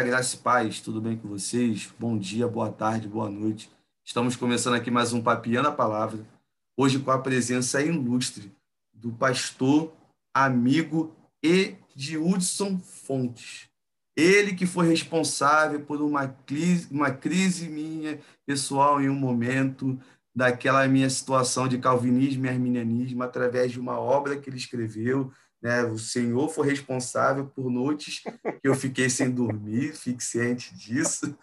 Galera, graça e paz, tudo bem com vocês? Bom dia, boa tarde, boa noite. Estamos começando aqui mais um Papiando a Palavra, hoje com a presença ilustre do pastor, amigo e de Hudson Fontes. Ele que foi responsável por uma crise, uma crise minha pessoal em um momento daquela minha situação de calvinismo e arminianismo através de uma obra que ele escreveu né? O Senhor foi responsável por noites que eu fiquei sem dormir, fique ciente disso,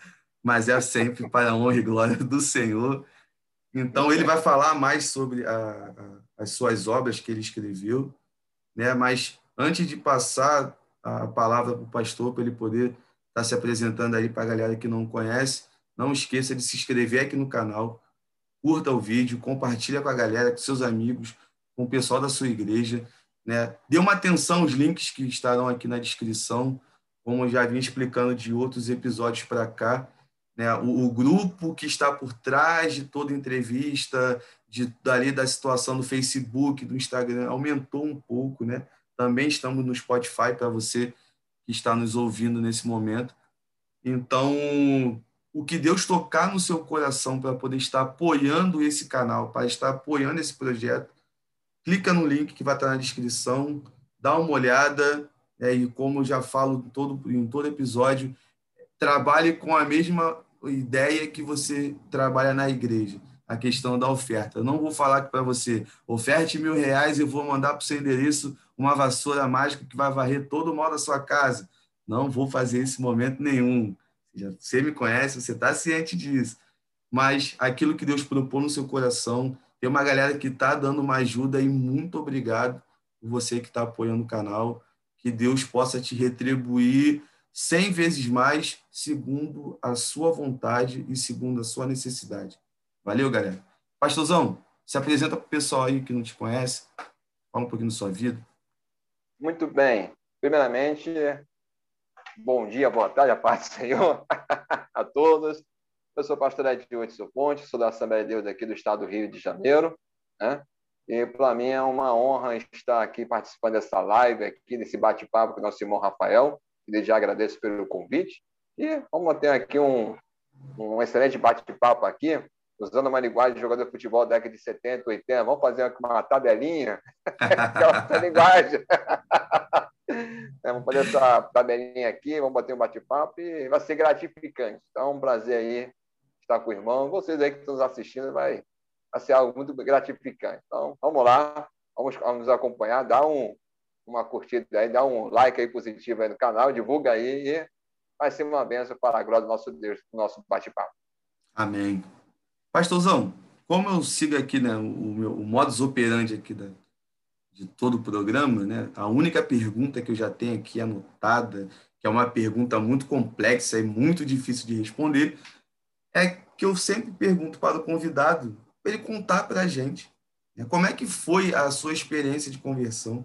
mas é sempre para a honra e glória do Senhor. Então, ele vai falar mais sobre a, a, as suas obras que ele escreveu, né? mas antes de passar a palavra para o pastor, para ele poder estar tá se apresentando aí para a galera que não conhece, não esqueça de se inscrever aqui no canal, curta o vídeo, compartilha com a galera, com seus amigos, com o pessoal da sua igreja. Né? Dê uma atenção aos links que estarão aqui na descrição, como já vim explicando de outros episódios para cá. Né? O, o, grupo que está por trás de toda entrevista, de, dali da situação do Facebook, do Instagram, aumentou um pouco. Né? Também estamos no Spotify para você que está nos ouvindo nesse momento. Então, o que Deus tocar no seu coração para poder estar apoiando esse canal, para estar apoiando esse projeto, clica no link que vai estar na descrição, dá uma olhada, é, e como eu já falo em todo, em todo episódio, trabalhe com a mesma ideia que você trabalha na igreja, a questão da oferta. Eu não vou falar para você, oferte mil reais e eu vou mandar para o seu endereço uma vassoura mágica que vai varrer todo o mal da sua casa. Não vou fazer esse momento nenhum. Você me conhece, você está ciente disso. Mas aquilo que Deus propôs no seu coração, tem uma galera que está dando uma ajuda e muito obrigado você que está apoiando o canal. Que Deus possa te retribuir cem vezes mais, segundo a sua vontade e segundo a sua necessidade. Valeu, galera. Pastorzão, se apresenta para o pessoal aí que não te conhece. Fala um pouquinho da sua vida. Muito bem. Primeiramente, bom dia, boa tarde, a paz do Senhor a todos. Eu sou pastor Edilson Ponte, sou da Assembleia de Deus aqui do estado do Rio de Janeiro. Né? E para mim é uma honra estar aqui participando dessa live, aqui desse bate-papo com o nosso irmão Rafael. E já agradeço pelo convite. E vamos ter aqui um, um excelente bate-papo aqui, usando uma linguagem de jogador de futebol da década de 70, 80. Vamos fazer uma tabelinha? Aquela linguagem. É, vamos fazer essa tabelinha aqui, vamos bater um bate-papo e vai ser gratificante. Então, é um prazer aí estar com o irmão. Vocês aí que estão nos assistindo, vai, vai ser algo muito gratificante. Então, vamos lá, vamos, vamos nos acompanhar, dá um, uma curtida aí, dá um like aí positivo aí no canal, divulga aí e vai ser uma benção para a glória do nosso Deus, do nosso bate-papo. Amém. Pastorzão, como eu sigo aqui né, o, meu, o modus operandi aqui da, de todo o programa, né, a única pergunta que eu já tenho aqui anotada, que é uma pergunta muito complexa e muito difícil de responder, é que eu sempre pergunto para o convidado, para ele contar para a gente né? como é que foi a sua experiência de conversão,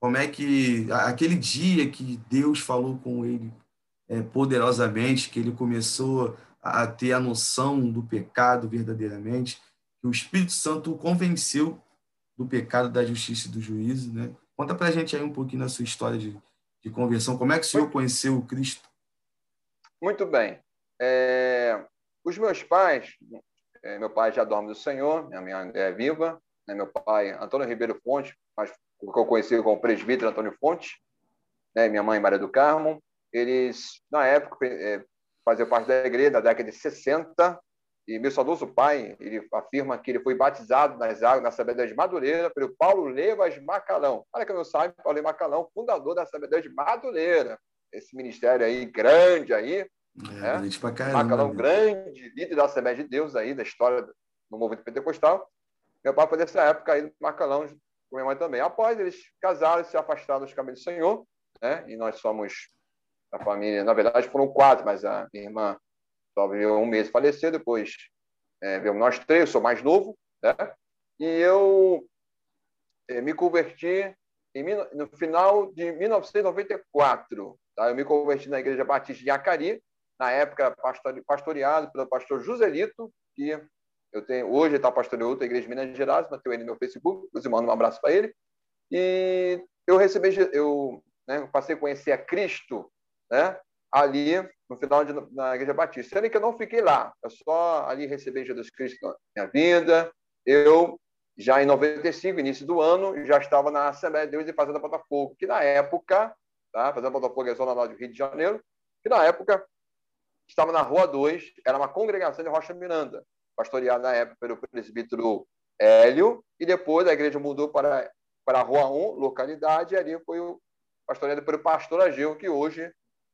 como é que aquele dia que Deus falou com ele é, poderosamente, que ele começou a ter a noção do pecado verdadeiramente, que o Espírito Santo o convenceu do pecado, da justiça e do juízo, né? Conta para a gente aí um pouquinho da sua história de, de conversão. Como é que o senhor conheceu o Cristo? Muito bem. É, os meus pais, é, meu pai já dorme do Senhor, minha mãe é viva, né? meu pai, Antônio Ribeiro Fonte, mas que eu conheci como presbítero Antônio Fonte, né? minha mãe Maria do Carmo, eles, na época, é, faziam parte da igreja da década de 60, e meu saudoso pai, ele afirma que ele foi batizado nas águas, na Sabedoria de Madureira, pelo Paulo Levas Macalão. Olha que não sabe, Paulo Levas Macalão, fundador da Sabedoria de Madureira. Esse ministério aí, grande aí, é, né? pra caramba, Macalão, grande líder da Assembleia de Deus aí, da história do movimento pentecostal. Meu pai foi dessa época aí, Macalão, com minha mãe também. Após eles casaram, se afastaram dos caminhos do Senhor, né? E nós somos a família, na verdade foram quatro, mas a minha irmã só viveu um mês faleceu, depois é, veio nós três, eu sou mais novo, né? E eu é, me converti em, no final de 1994. Tá? Eu me converti na Igreja Batista de Acari, na época pastoreado pelo pastor Joselito, que eu tenho hoje está pastoreando outra igreja de Minas Gerais, mas tenho ele no meu Facebook, os mando um abraço para ele. E eu recebi, eu né, passei a conhecer a Cristo, né, ali no final de, na Igreja Batista. Sendo que eu não fiquei lá, eu só ali recebi Jesus Cristo na minha vida. Eu, já em 95, início do ano, já estava na Assembleia de Deus de Fazenda Botafogo, que na época, tá? Fazenda Botafogo é zona norte do Rio de Janeiro, que na época estava na Rua 2, era uma congregação de Rocha Miranda, pastoreada na época pelo presbítero Hélio, e depois a igreja mudou para, para a Rua 1, localidade, e ali foi o pastoreado pelo pastor Ageu, que hoje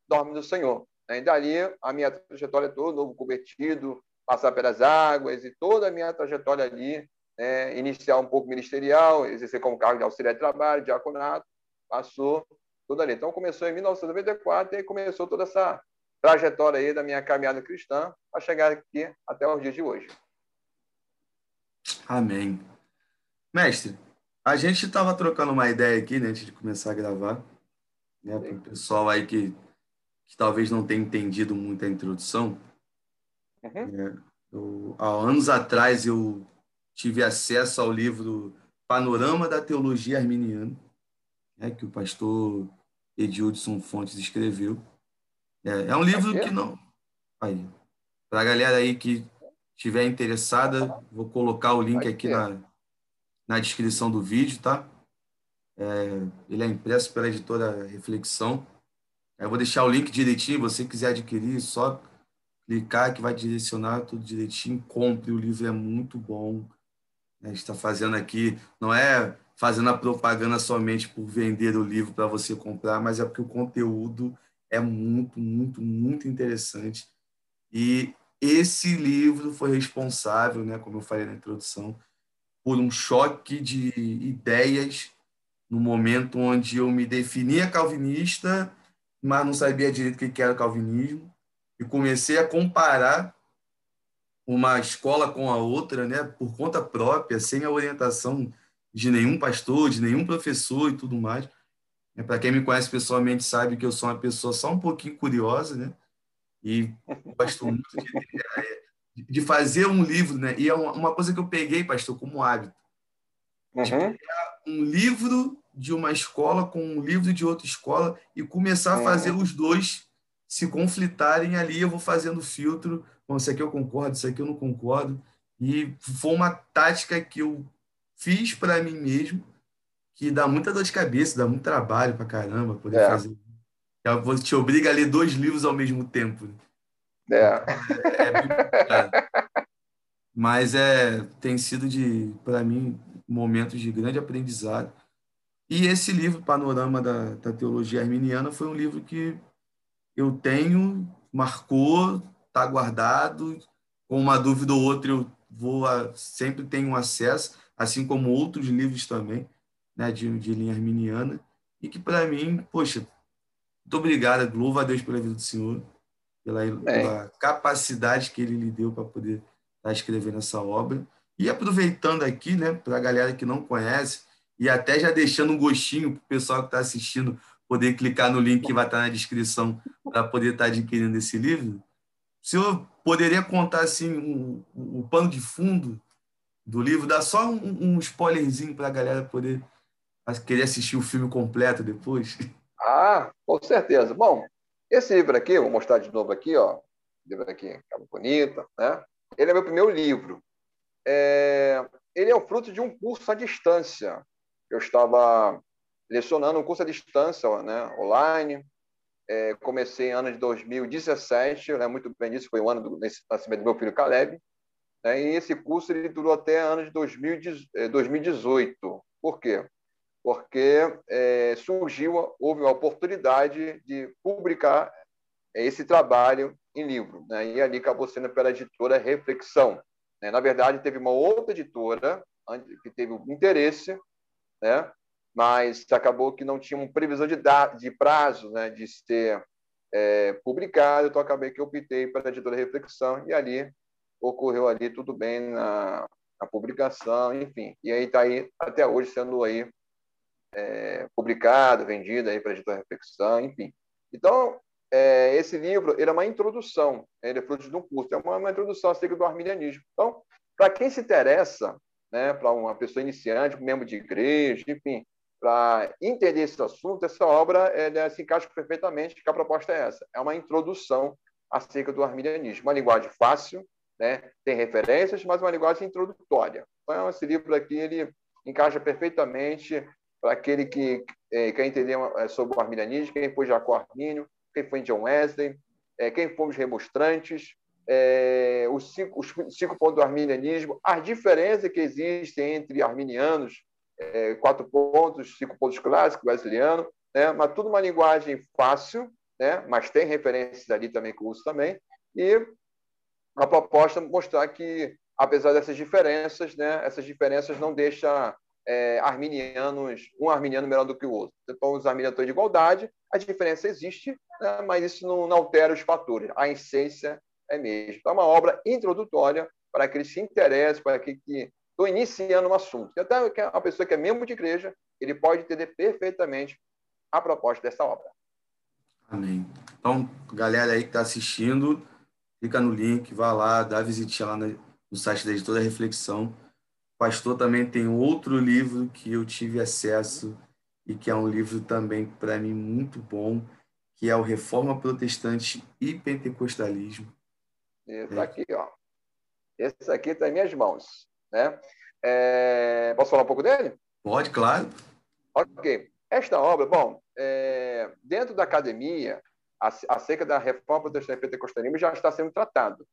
dorme no Senhor. E dali, a minha trajetória toda, novo convertido, passar pelas águas e toda a minha trajetória ali, né, iniciar um pouco ministerial, exercer como cargo de auxiliar de trabalho, diaconato, passou tudo ali. Então, começou em 1994 e começou toda essa trajetória aí da minha caminhada cristã para chegar aqui até os dias de hoje. Amém. Mestre, a gente estava trocando uma ideia aqui, né, antes de começar a gravar, né, para o pessoal aí que, que talvez não tenha entendido muito a introdução. Uhum. É, eu, há anos atrás eu tive acesso ao livro Panorama da Teologia Arminiana, né, que o pastor Edildson Fontes escreveu. É, é um livro que não. Aí, para a galera aí que estiver interessada, vou colocar o link aqui na, na descrição do vídeo, tá? É, ele é impresso pela editora Reflexão. Eu vou deixar o link direitinho. você quiser adquirir, só clicar que vai direcionar tudo direitinho. Compre, o livro é muito bom. A gente está fazendo aqui, não é fazendo a propaganda somente por vender o livro para você comprar, mas é porque o conteúdo é muito, muito, muito interessante. E esse livro foi responsável, né, como eu falei na introdução, por um choque de ideias no momento onde eu me definia calvinista, mas não sabia direito o que era calvinismo, e comecei a comparar uma escola com a outra, né, por conta própria, sem a orientação de nenhum pastor, de nenhum professor e tudo mais. É, Para quem me conhece pessoalmente sabe que eu sou uma pessoa só um pouquinho curiosa, né? E gosto muito de, de fazer um livro, né? E é uma coisa que eu peguei, pastor, como hábito. Uhum. um livro de uma escola com um livro de outra escola e começar a fazer uhum. os dois se conflitarem ali. Eu vou fazendo filtro. Bom, isso aqui eu concordo, isso aqui eu não concordo. E foi uma tática que eu fiz para mim mesmo, que dá muita dor de cabeça, dá muito trabalho para caramba poder é. fazer. Você te obriga a ler dois livros ao mesmo tempo. É. é, é Mas é, tem sido, de para mim, momentos de grande aprendizado. E esse livro, Panorama da, da Teologia Arminiana, foi um livro que eu tenho, marcou, está guardado. Com uma dúvida ou outra, eu vou a, sempre tenho acesso, assim como outros livros também, né, de, de linha arminiana. E que, para mim, poxa, muito obrigado, louvo a Deus pela vida do Senhor, pela, pela capacidade que ele lhe deu para poder estar tá escrevendo essa obra. E aproveitando aqui, né, para a galera que não conhece, e até já deixando um gostinho para o pessoal que está assistindo poder clicar no link que vai estar tá na descrição para poder estar tá adquirindo esse livro. O senhor poderia contar assim o um, um pano de fundo do livro, dar só um, um spoilerzinho para a galera poder querer assistir o filme completo depois? Ah, com certeza. Bom, esse livro aqui, vou mostrar de novo aqui, ó. Livro aqui, capa bonita, né? Ele é meu primeiro livro. É... Ele é o fruto de um curso à distância. Eu estava lecionando um curso à distância, né, online. É, comecei em ano de 2017, né, muito bem disso, foi o ano do nascimento do meu filho Caleb. Né, e esse curso ele durou até ano de 2018. É, Por quê? Porque é, surgiu, houve a oportunidade de publicar esse trabalho em livro. Né, e ali acabou sendo pela editora Reflexão. Né. Na verdade, teve uma outra editora que teve um interesse né? mas acabou que não tinha uma previsão de, de prazo né, de ser é, publicado, então acabei que optei para a editora Reflexão e ali ocorreu ali tudo bem na, na publicação, enfim. E aí está aí até hoje sendo aí é, publicado, vendido aí para a editora Reflexão, enfim. Então, é, esse livro ele é uma introdução, ele é fruto de um curso, é uma, uma introdução acerca do arminianismo. Então, para quem se interessa né, para uma pessoa iniciante, membro de igreja, enfim, para entender esse assunto, essa obra ela se encaixa perfeitamente, que a proposta é essa. É uma introdução acerca do arminianismo. Uma linguagem fácil, né? tem referências, mas uma linguagem introdutória. Então, esse livro aqui ele encaixa perfeitamente para aquele que é, quer entender é, sobre o arminianismo, quem foi Jacó Armínio, quem foi John Wesley, é, quem fomos remonstrantes, é, os, cinco, os cinco pontos do arminianismo, as diferenças que existem entre arminianos, é, quatro pontos, cinco pontos clássicos, wesleyano, né? mas tudo uma linguagem fácil, né? mas tem referências ali também que eu uso também, e a proposta mostrar que, apesar dessas diferenças, né? essas diferenças não deixam é, arminianos, um arminiano melhor do que o outro. Então, os arminianos estão de igualdade, a diferença existe, né? mas isso não, não altera os fatores, a essência é mesmo. Então, é uma obra introdutória para aqueles que se interessam, para aqueles que estão iniciando um assunto. Até uma pessoa que é membro de igreja, ele pode entender perfeitamente a proposta dessa obra. Amém. Então, galera aí que está assistindo, clica no link, vá lá, dá visitinha lá no site da Editora Reflexão. Pastor também tem outro livro que eu tive acesso e que é um livro também, para mim, muito bom, que é o Reforma Protestante e Pentecostalismo. Esse é. aqui, ó. Esse aqui está em minhas mãos. Né? É... Posso falar um pouco dele? Pode, claro. Ok. Esta obra, bom, é... dentro da academia, acerca da reforma protestante pentecostalismo já está sendo tratado.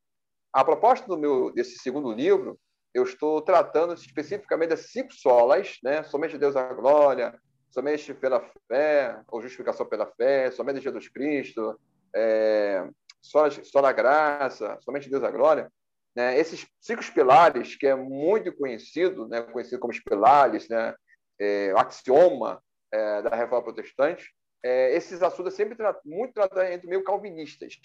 A proposta do meu desse segundo livro, eu estou tratando especificamente das cinco solas, né? Somente Deus a glória, somente pela fé, ou justificação pela fé, somente Jesus Cristo, é, só, só na graça, somente Deus a glória. Né? Esses cinco pilares, que é muito conhecido, né? conhecido como os pilares, né? É, o axioma é, da reforma protestante, é, esses assuntos é sempre tra muito tratados entre meio calvinistas.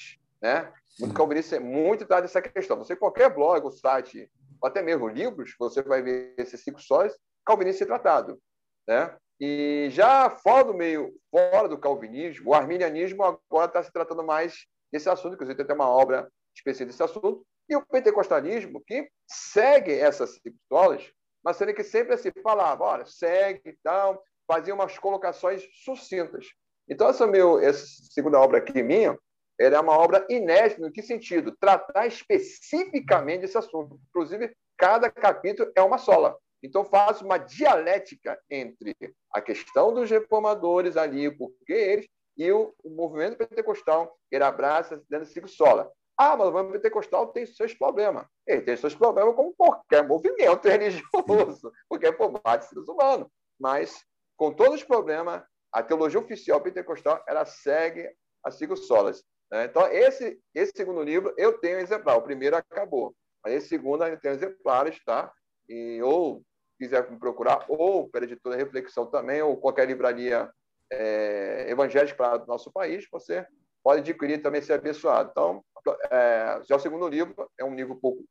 Né? Muito calvinista, muito tratado dessa questão. Você, qualquer blog, ou site, ou até mesmo livros, você vai ver esses cinco sóis, calvinista tratado. Né? E já fora do meio, fora do calvinismo, o arminianismo agora está se tratando mais desse assunto, inclusive tem até uma obra específica desse assunto, e o pentecostalismo, que segue essas pistolas, mas sendo que sempre assim, falava, olha, segue e tal, fazia umas colocações sucintas. Então, essa, meu, essa segunda obra aqui minha, ela é uma obra inédita, no que sentido? Tratar especificamente esse assunto. Inclusive, cada capítulo é uma sola. Então, faz uma dialética entre a questão dos reformadores ali, porque eles, e o, o movimento pentecostal, ele abraça dentro de sola. Ah, mas o movimento pentecostal tem seus problemas. Ele tem seus problemas como qualquer movimento religioso, porque é de seres humanos. Mas, com todos os problemas, a teologia oficial pentecostal ela segue as cinco solas. Né? Então, esse, esse segundo livro eu tenho exemplar. O primeiro acabou. Mas esse segundo eu tenho exemplares, tá? E, ou quiser me procurar, ou pela editora Reflexão também, ou qualquer livraria é, evangélica para o nosso país, você pode adquirir também ser abençoado. Então, é, já o segundo livro é um livro um pouco,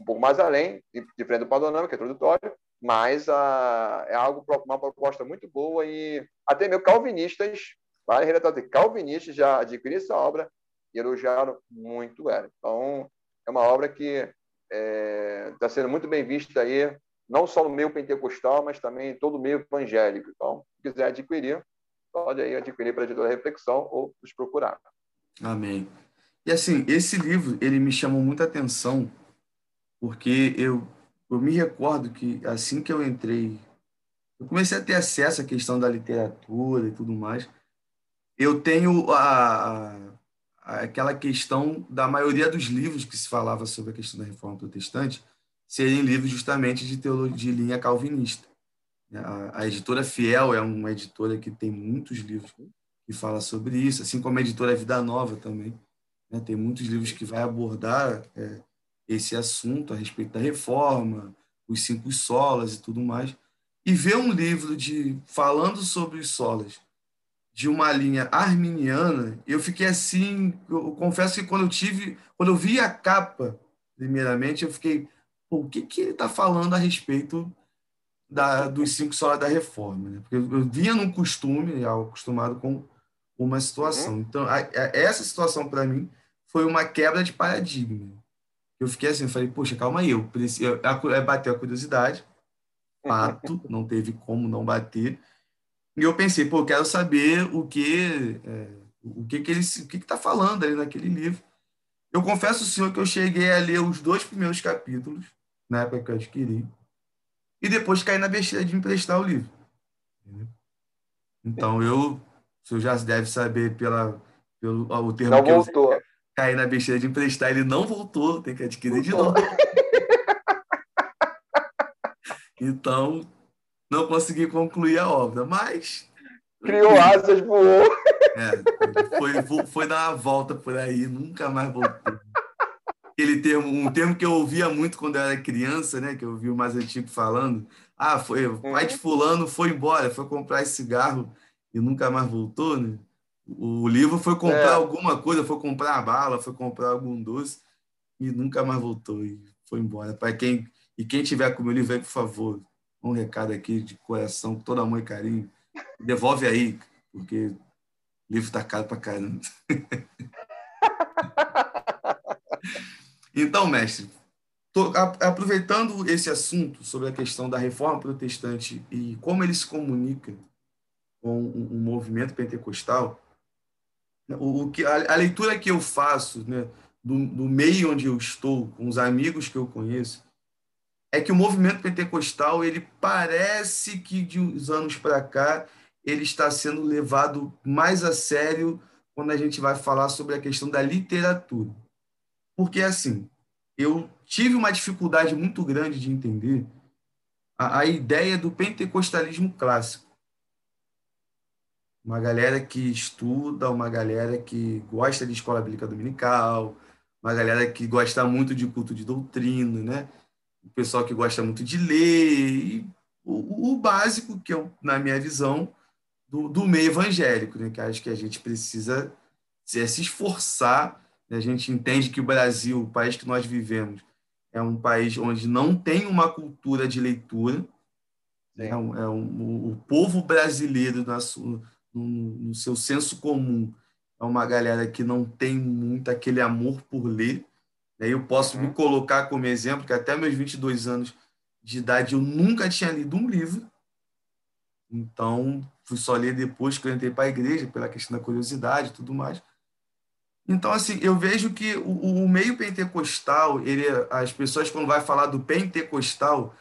um pouco mais além, diferente do panorama, que é introdutório, mas ah, é algo uma proposta muito boa e até meio calvinistas, vale relatar calvinistas já adquiriram essa obra e elogiaram muito ela. Então, é uma obra que está é, tá sendo muito bem vista aí, não só no meio pentecostal, mas também em todo o meio evangélico. Então, se quiser adquirir, pode aí adquirir para a editora Reflexão ou nos procurar. Amém. E assim, esse livro, ele me chamou muita atenção, porque eu, eu me recordo que assim que eu entrei, eu comecei a ter acesso à questão da literatura e tudo mais, eu tenho a, a, aquela questão da maioria dos livros que se falava sobre a questão da reforma protestante serem livros justamente de teologia de linha calvinista. A, a editora Fiel é uma editora que tem muitos livros que fala sobre isso, assim como a editora Vida Nova também. Né? Tem muitos livros que vai abordar é, esse assunto a respeito da reforma, os cinco solas e tudo mais. E ver um livro de falando sobre os solas de uma linha arminiana, eu fiquei assim, eu confesso que quando eu tive, quando eu vi a capa, primeiramente, eu fiquei, o que que ele está falando a respeito da, dos cinco solas da reforma? Né? Porque eu vinha num costume, acostumado com uma situação. Uhum. Então, a, a, essa situação, para mim, foi uma quebra de paradigma. Eu fiquei assim, eu falei, poxa, calma aí, eu preciso, bateu a curiosidade, fato, não teve como não bater, E eu pensei, pô, eu quero saber o que é, o que que ele o que está falando ali naquele livro. Eu confesso ao senhor que eu cheguei a ler os dois primeiros capítulos, na época que eu adquiri, e depois caí na besteira de emprestar o livro. Então, eu, o senhor já deve saber pela, pelo o termo não que voltou. eu caí na besteira de emprestar, ele não voltou, tem que adquirir de novo. então, não consegui concluir a obra, mas. Criou asas, voou. É, foi, foi dar uma volta por aí, nunca mais voltou. Aquele termo, um termo que eu ouvia muito quando eu era criança, né? Que eu ouvi o mais antigo falando. Ah, foi, o pai de uhum. fulano foi embora, foi comprar esse cigarro e nunca mais voltou, né? O livro foi comprar é. alguma coisa, foi comprar a bala, foi comprar algum doce e nunca mais voltou e foi embora. Para quem e quem tiver com o meu livro aí, por favor, um recado aqui de coração, todo amor e carinho, devolve aí, porque o livro está caro para caramba. então, mestre, tô, aproveitando esse assunto sobre a questão da reforma protestante e como ele se comunica com o movimento pentecostal, o, o que, a, a, leitura que eu faço né, do, do meio onde eu estou, com os amigos que eu conheço, é que o movimento pentecostal ele parece que de uns anos para cá ele está sendo levado mais a sério quando a gente vai falar sobre a questão da literatura. Porque, assim, eu tive uma dificuldade muito grande de entender a, a ideia do pentecostalismo clássico uma galera que estuda, uma galera que gosta de escola bíblica dominical, uma galera que gosta muito de culto de doutrina, né? O pessoal que gosta muito de ler, o, o, básico, que é, na minha visão, do, do, meio evangélico, né? Que acho que a gente precisa se, é, se esforçar. Né? A gente entende que o Brasil, o país que nós vivemos, é um país onde não tem uma cultura de leitura. É um, é um, o povo brasileiro, na sua, no, no seu senso comum, é uma galera que não tem muito aquele amor por ler. Eu posso uhum. me colocar como exemplo que até meus 22 anos de idade eu nunca tinha lido um livro. Então, fui só ler depois que eu entrei para a igreja, pela questão da curiosidade e tudo mais. Então, assim, eu vejo que o, o meio pentecostal, ele, as pessoas, quando vai falar do pentecostal,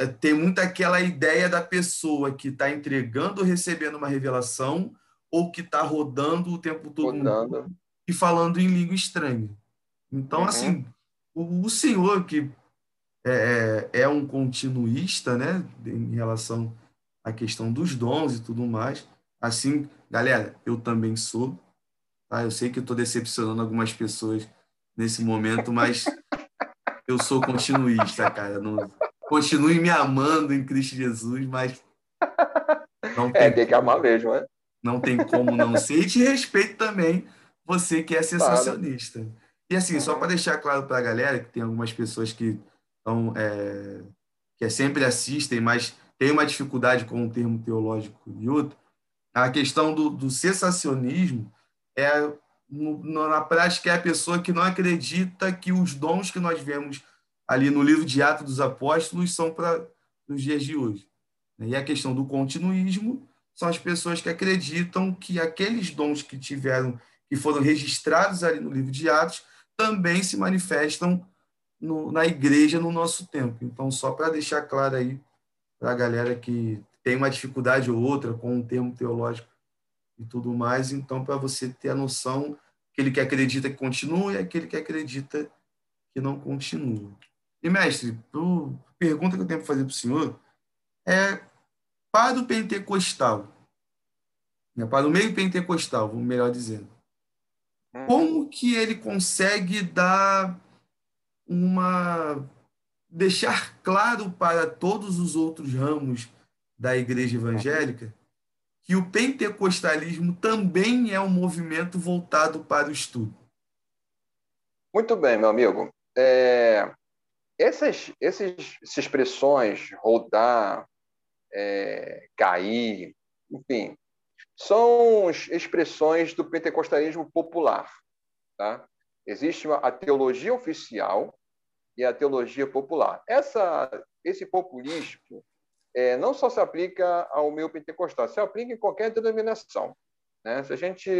é, tem muito aquela ideia da pessoa que está entregando ou recebendo uma revelação ou que está rodando o tempo todo rodando. e falando em língua estranha. Então, uhum. assim, o, o, senhor que é, é, é um continuista, né, em relação à questão dos dons e tudo mais, assim, galera, eu também sou, tá? Eu sei que estou decepcionando algumas pessoas nesse momento, mas eu sou continuista, cara. Não, continue me amando em Cristo Jesus, mas. Não é, tem, é, tem que amar mesmo, né? Não tem como não ser. E te respeito também, você que é sensacionista. Claro. E assim, só para deixar claro para a galera, que tem algumas pessoas que estão. É, que é sempre assistem, mas tem uma dificuldade com um termo teológico e outro, a questão do, do sensacionismo é, no, na prática, é a pessoa que não acredita que os dons que nós vemos ali no livro de Atos dos Apóstolos são para os dias de hoje. E a questão do continuismo são as pessoas que acreditam que aqueles dons que tiveram, que foram registrados ali no livro de Atos, também se manifestam no, na igreja no nosso tempo. Então, só para deixar claro aí para a galera que tem uma dificuldade ou outra com um termo teológico e tudo mais, então, para você ter a noção, aquele que acredita que continua e aquele que acredita que não continua. E, mestre, a pergunta que eu tenho para fazer para o senhor é para o pentecostal, né, para o meio pentecostal, melhor dizendo. Como que ele consegue dar uma deixar claro para todos os outros ramos da igreja evangélica que o pentecostalismo também é um movimento voltado para o estudo. Muito bem, meu amigo. É, essas, essas expressões, rodar, é, cair, enfim, são expressões do pentecostalismo popular. Tá? Existe a teologia oficial e a teologia popular. Essa, esse populismo é, não só se aplica ao meio pentecostal, se aplica em qualquer denominação. Né? Se a gente,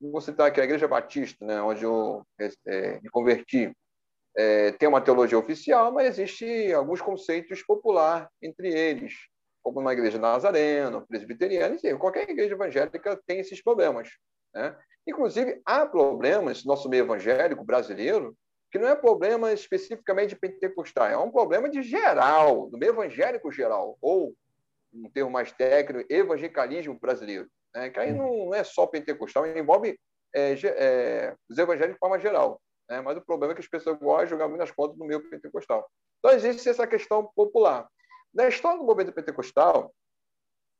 vou citar aqui a Igreja Batista, né, onde eu é, me converti, é, tem uma teologia oficial, mas existe alguns conceitos populares entre eles, como uma igreja nazarena, presbiteriana, enfim, qualquer igreja evangélica tem esses problemas. Né? Inclusive, há problemas no nosso meio evangélico brasileiro que não é problema especificamente de pentecostal, é um problema de geral, do meio evangélico geral, ou, um termo mais técnico, evangelicalismo brasileiro, né? que aí não é só pentecostal, envolve é, é, os evangélicos de forma geral. Né? Mas o problema é que as pessoas gostam de jogar muitas contas no meio pentecostal. Então, existe essa questão popular. Na história do movimento pentecostal,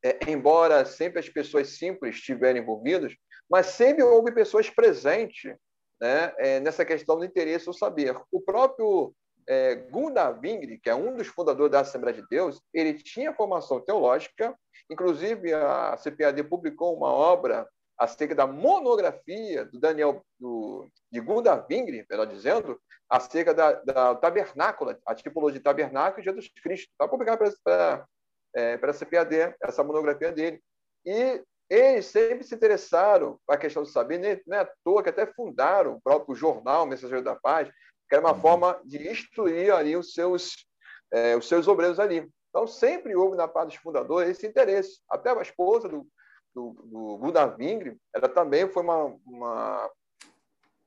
é, embora sempre as pessoas simples estiverem envolvidas, mas sempre houve pessoas presentes né, é, nessa questão do interesse ou saber. O próprio é, Vingri, que é um dos fundadores da Assembleia de Deus, ele tinha formação teológica, inclusive a CPAD publicou uma obra acerca da monografia do Daniel do, de Gunda Vingri, melhor dizendo, acerca da, da tabernácula, a tipologia de tabernáculo de Jesus Cristo. Está publicado para é, a CPAD, essa monografia dele. E eles sempre se interessaram a questão do saber, nem, não é à toa que até fundaram o próprio jornal Mensageiro da Paz, que era uma uhum. forma de instruir ali os seus, é, os seus obreiros ali. Então, sempre houve na parte dos fundadores esse interesse. Até a esposa do, do, do Guda Vingre, ela também foi uma, uma,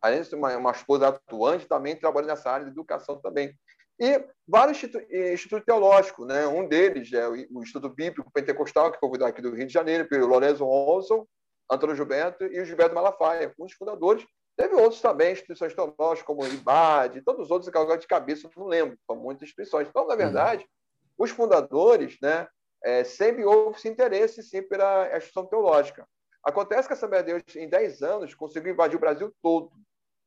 além de uma, uma esposa atuante, também trabalhou nessa área de educação também. E vários institutos teológicos, né? um deles é o Instituto Bíblico Pentecostal, que foi aqui do Rio de Janeiro, pelo Lorenzo Olson, Antônio Gilberto e o Gilberto Malafaia, um dos fundadores. Teve outros também, instituições teológicas, como o IBAD, todos os outros, que agora de cabeça não lembro, são muitas instituições. Então, na verdade, uhum. os fundadores, né, é, sempre houve esse interesse, sim, pela instituição teológica. Acontece que a Assembleia de Deus, em 10 anos, conseguiu invadir o Brasil todo.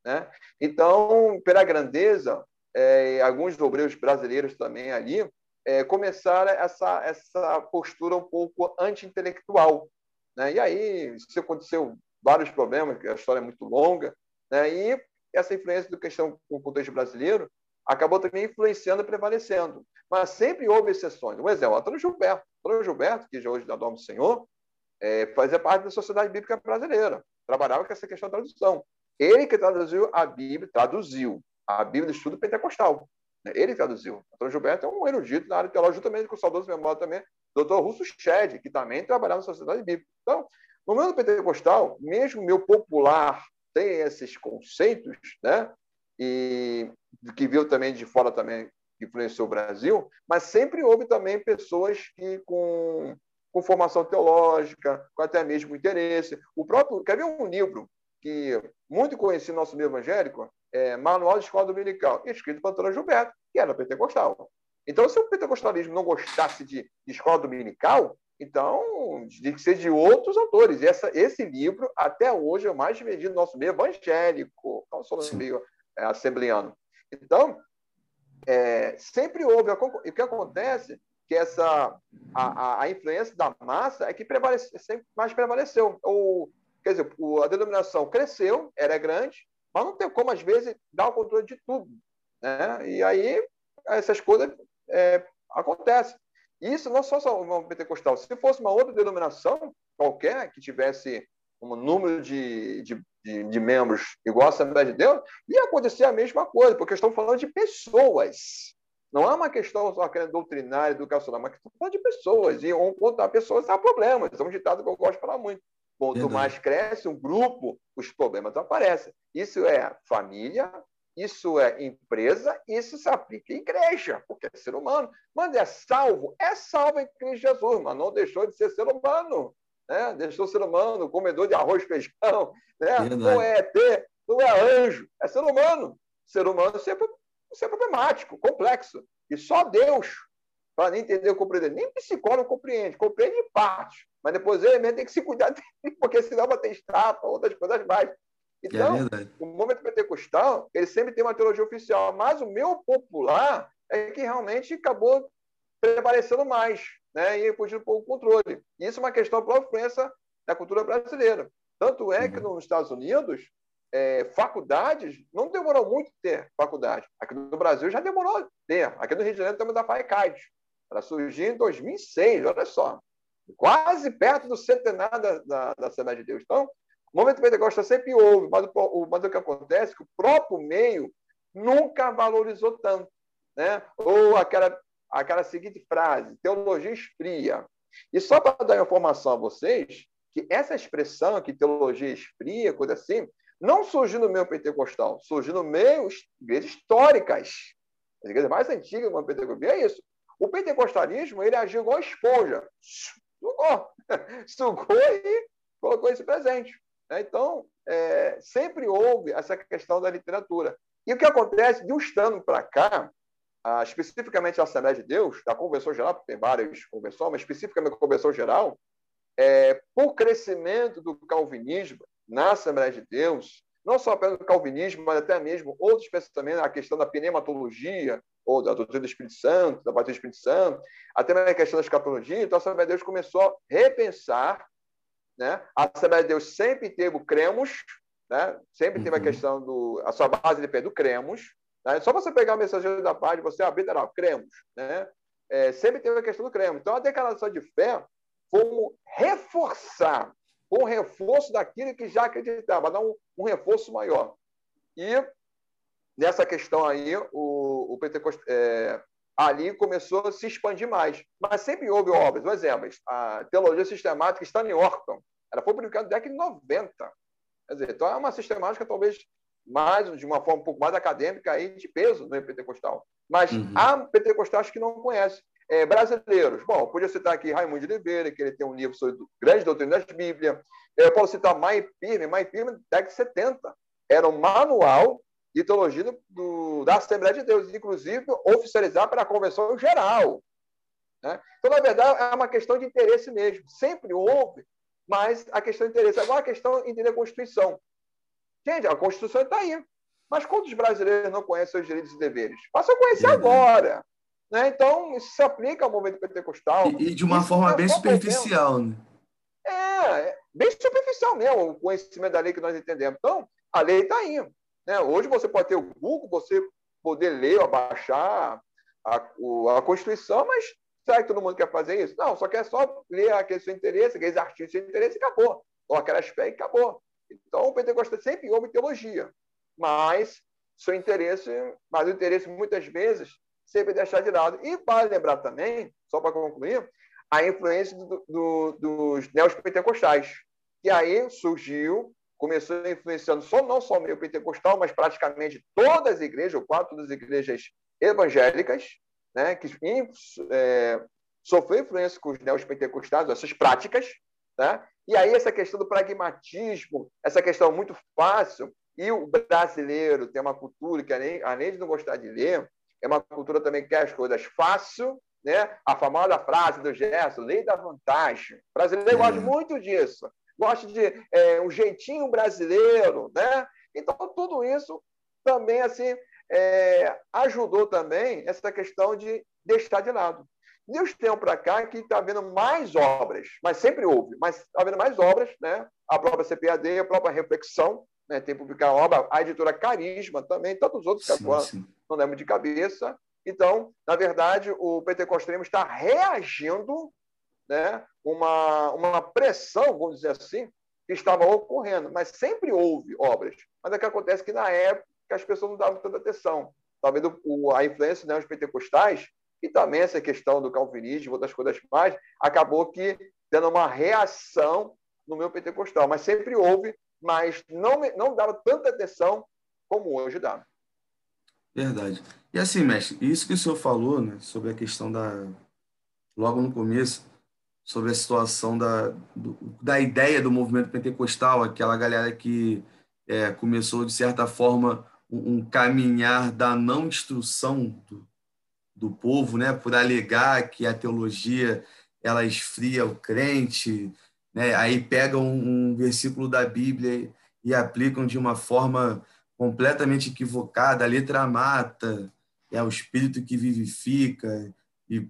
Né? Então, pela grandeza, é, alguns obreiros brasileiros também ali, é, começaram essa, essa postura um pouco anti-intelectual. Né? E aí, isso aconteceu vários problemas, a história é muito longa, né? e essa influência do questão com o contexto brasileiro acabou também influenciando e prevalecendo. Mas sempre houve exceções. Um exemplo, Antônio Gilberto. Antônio Gilberto, que já hoje da Dom do Senhor, é, fazia parte da Sociedade Bíblica Brasileira, trabalhava com essa questão da tradução. Ele que traduziu a Bíblia, traduziu a Bíblia de Estudo Pentecostal. Né? Ele traduziu. Antônio Gilberto é um erudito na área teológica, juntamente com o saudoso memória também, doutor Russo Shed, que também trabalhava na Sociedade Bíblica. Então, no mundo pentecostal, mesmo meu popular tem esses conceitos, né? E que viu também de fora também que influenciou o Brasil, mas sempre houve também pessoas que com, com formação teológica, com até mesmo interesse. O próprio, quer ver um livro que muito conhecido no nosso meio evangélico, é, Manual de Escola Dominical, escrito por Antônio Gilberto, que era pentecostal. Então, se o pentecostalismo não gostasse de, de escola dominical, então tinha que ser de outros autores. Essa, esse livro, até hoje, é o mais vendido no nosso meio evangélico, não só no meio é, assembleano. Então, é, sempre houve. O que acontece que essa a, a, influência da massa é que prevalece, sempre mais prevaleceu. Ou, quer dizer, a denominação cresceu, era grande, mas não tem como, às vezes, dar o controle de tudo. Né? E aí essas coisas é, acontecem. Isso não só uma pentecostal. Se fosse uma outra denominação qualquer que tivesse um número de, de, de, de membros igual a Assembleia de Deus, ia acontecer a mesma coisa, porque estamos falando de pessoas. Não é uma questão só doutrinária, educacional, mas estamos falando de pessoas. E contar pessoas há problemas. É um ditado que eu gosto de falar muito. Quanto Verdade. mais cresce um grupo, os problemas aparecem. Isso é família, isso é empresa, isso se aplica em igreja, porque é ser humano. Mas é salvo, é salvo em Cristo Jesus, mas não deixou de ser ser humano. Né? Deixou ser humano, comedor de arroz e feijão. Né? Não é ET, não é anjo, é ser humano. Ser humano sempre, sempre problemático, complexo. E só Deus, para entender compreender, nem psicólogo compreende, compreende em parte. Mas depois ele mesmo tem que se cuidar dele, porque senão vai ter estafa, outras coisas mais. Então, é o movimento pentecostal, ele sempre tem uma teologia oficial, mas o meu popular é que realmente acabou prevalecendo mais, né? E fugindo um pouco o controle. E isso é uma questão para a influência da cultura brasileira. Tanto é que uhum. nos Estados Unidos, é, faculdades não demorou muito ter faculdade. Aqui no Brasil já demorou ter. Aqui no Rio de Janeiro temos a FAECAD, Ela surgiu em 2006, olha só. Quase perto do centenário da, da, da Assembleia de Deus. Então, o movimento pentecostal sempre houve, mas o, mas o que acontece é que o próprio meio nunca valorizou tanto. Né? Ou aquela, aquela seguinte frase, teologia esfria. E só para dar informação a vocês, que essa expressão que teologia esfria, coisa assim, não surgiu no meio pentecostal, surgiu no meio igrejas históricas. As igrejas mais antigas do pentecostal. É isso. O pentecostalismo ele agiu igual esponja. Sugou. Sugou e colocou esse presente. Né? Então, é, sempre houve essa questão da literatura. E o que acontece, de um ano para cá, ah, especificamente a Assembleia de Deus, da Convenção Geral, porque tem várias convenções, mas especificamente a Convenção Geral, é, por crescimento do calvinismo na Assembleia de Deus, não só apenas do calvinismo, mas até mesmo outros pensamentos, a questão da pneumatologia, ou da doutrina do Espírito Santo, da bateria do Espírito Santo, até mesmo a questão da escatologia, então a Assembleia de Deus começou a repensar, né? a Assembleia de Deus sempre teve o cremos, né? sempre teve a uhum. questão do, a sua base de pé do cremos, né? só você pegar a mensagem da paz, você abrir, lá, cremos, né? É, sempre teve a questão do cremos. Então, a declaração de fé como reforçar, um reforço daquilo que já acreditava, dar um, um reforço maior. E nessa questão aí, o, o Pentecostal, é, ali começou a se expandir mais. Mas sempre houve obras. Por exemplo, a Teologia Sistemática Stanley Orton, ela foi publicada na década de 90. Quer dizer, então é uma sistemática talvez mais, de uma forma um pouco mais acadêmica e de peso no pentecostal. Mas uhum. há pentecostais que não conhecem é, brasileiros. Bom, podia citar aqui Raimundo de Oliveira, que ele tem um livro sobre grande doutrina da Bíblia. Eu posso citar Mai Pirme, Mai Pirme, década de 70. Era um manual de teologia do, do, da Assembleia de Deus, inclusive oficializar para a Convenção Geral. Né? Então, na verdade, é uma questão de interesse mesmo. Sempre houve, mas a questão de interesse. Agora, a questão de entender a Constituição. Gente, a Constituição está aí. Mas quantos brasileiros não conhecem seus direitos e deveres? Passa a conhecer uhum. agora. Né? Então, isso se aplica ao movimento pentecostal. E, e de uma forma bem superficial. Né? É, bem superficial mesmo, o conhecimento da lei que nós entendemos. Então, a lei está aí. Né? Hoje você pode ter o Google, você poder ler ou baixar a, a Constituição, mas será que todo mundo quer fazer isso? Não, só quer só ler aquele seu interesse, aqueles artigos de seu interesse e acabou. Ou aquelas fé e acabou. Então, o pentecostal sempre houve teologia, mas seu interesse, mas o interesse muitas vezes sempre deixar de lado. E para lembrar também, só para concluir, a influência do, do, dos neopentecostais, que aí surgiu, começou influenciando só, não só o meio pentecostal, mas praticamente todas as igrejas, ou quatro das igrejas evangélicas, né, que é, sofreu influência com os neopentecostais, essas práticas, né? e aí essa questão do pragmatismo, essa questão muito fácil, e o brasileiro tem uma cultura que, além, além de não gostar de ler, é uma cultura também que quer as coisas fácil, né? A famosa frase do Gerson, lei da vantagem. O brasileiro gosta uhum. muito disso. Gosta de é, um jeitinho brasileiro, né? Então, tudo isso também, assim, é, ajudou também essa questão de deixar de lado. De uns tempos para cá, que está havendo mais obras, mas sempre houve, mas está havendo mais obras, né? A própria CPAD, a própria Reflexão, né? tem publicado obra, a editora Carisma também, tantos outros que agora não lembro de cabeça. Então, na verdade, o pentecostalismo está reagindo né, uma, uma pressão, vamos dizer assim, que estava ocorrendo. Mas sempre houve obras. Mas é que acontece que, na época, as pessoas não davam tanta atenção. Talvez o, a influência né, dos pentecostais e também essa questão do calvinismo outras coisas mais, acabou que tendo uma reação no meu pentecostal. Mas sempre houve mas não, não dava tanta atenção como hoje dá. Verdade. E assim, mestre, isso que o senhor falou, né, sobre a questão da. Logo no começo, sobre a situação da, do, da ideia do movimento pentecostal, aquela galera que é, começou, de certa forma, um, um, caminhar da não instrução do, do povo, né, por alegar que a teologia ela esfria o crente, né? aí pegam um, versículo da Bíblia e aplicam de uma forma completamente equivocada, a letra mata, é o espírito que vivifica, e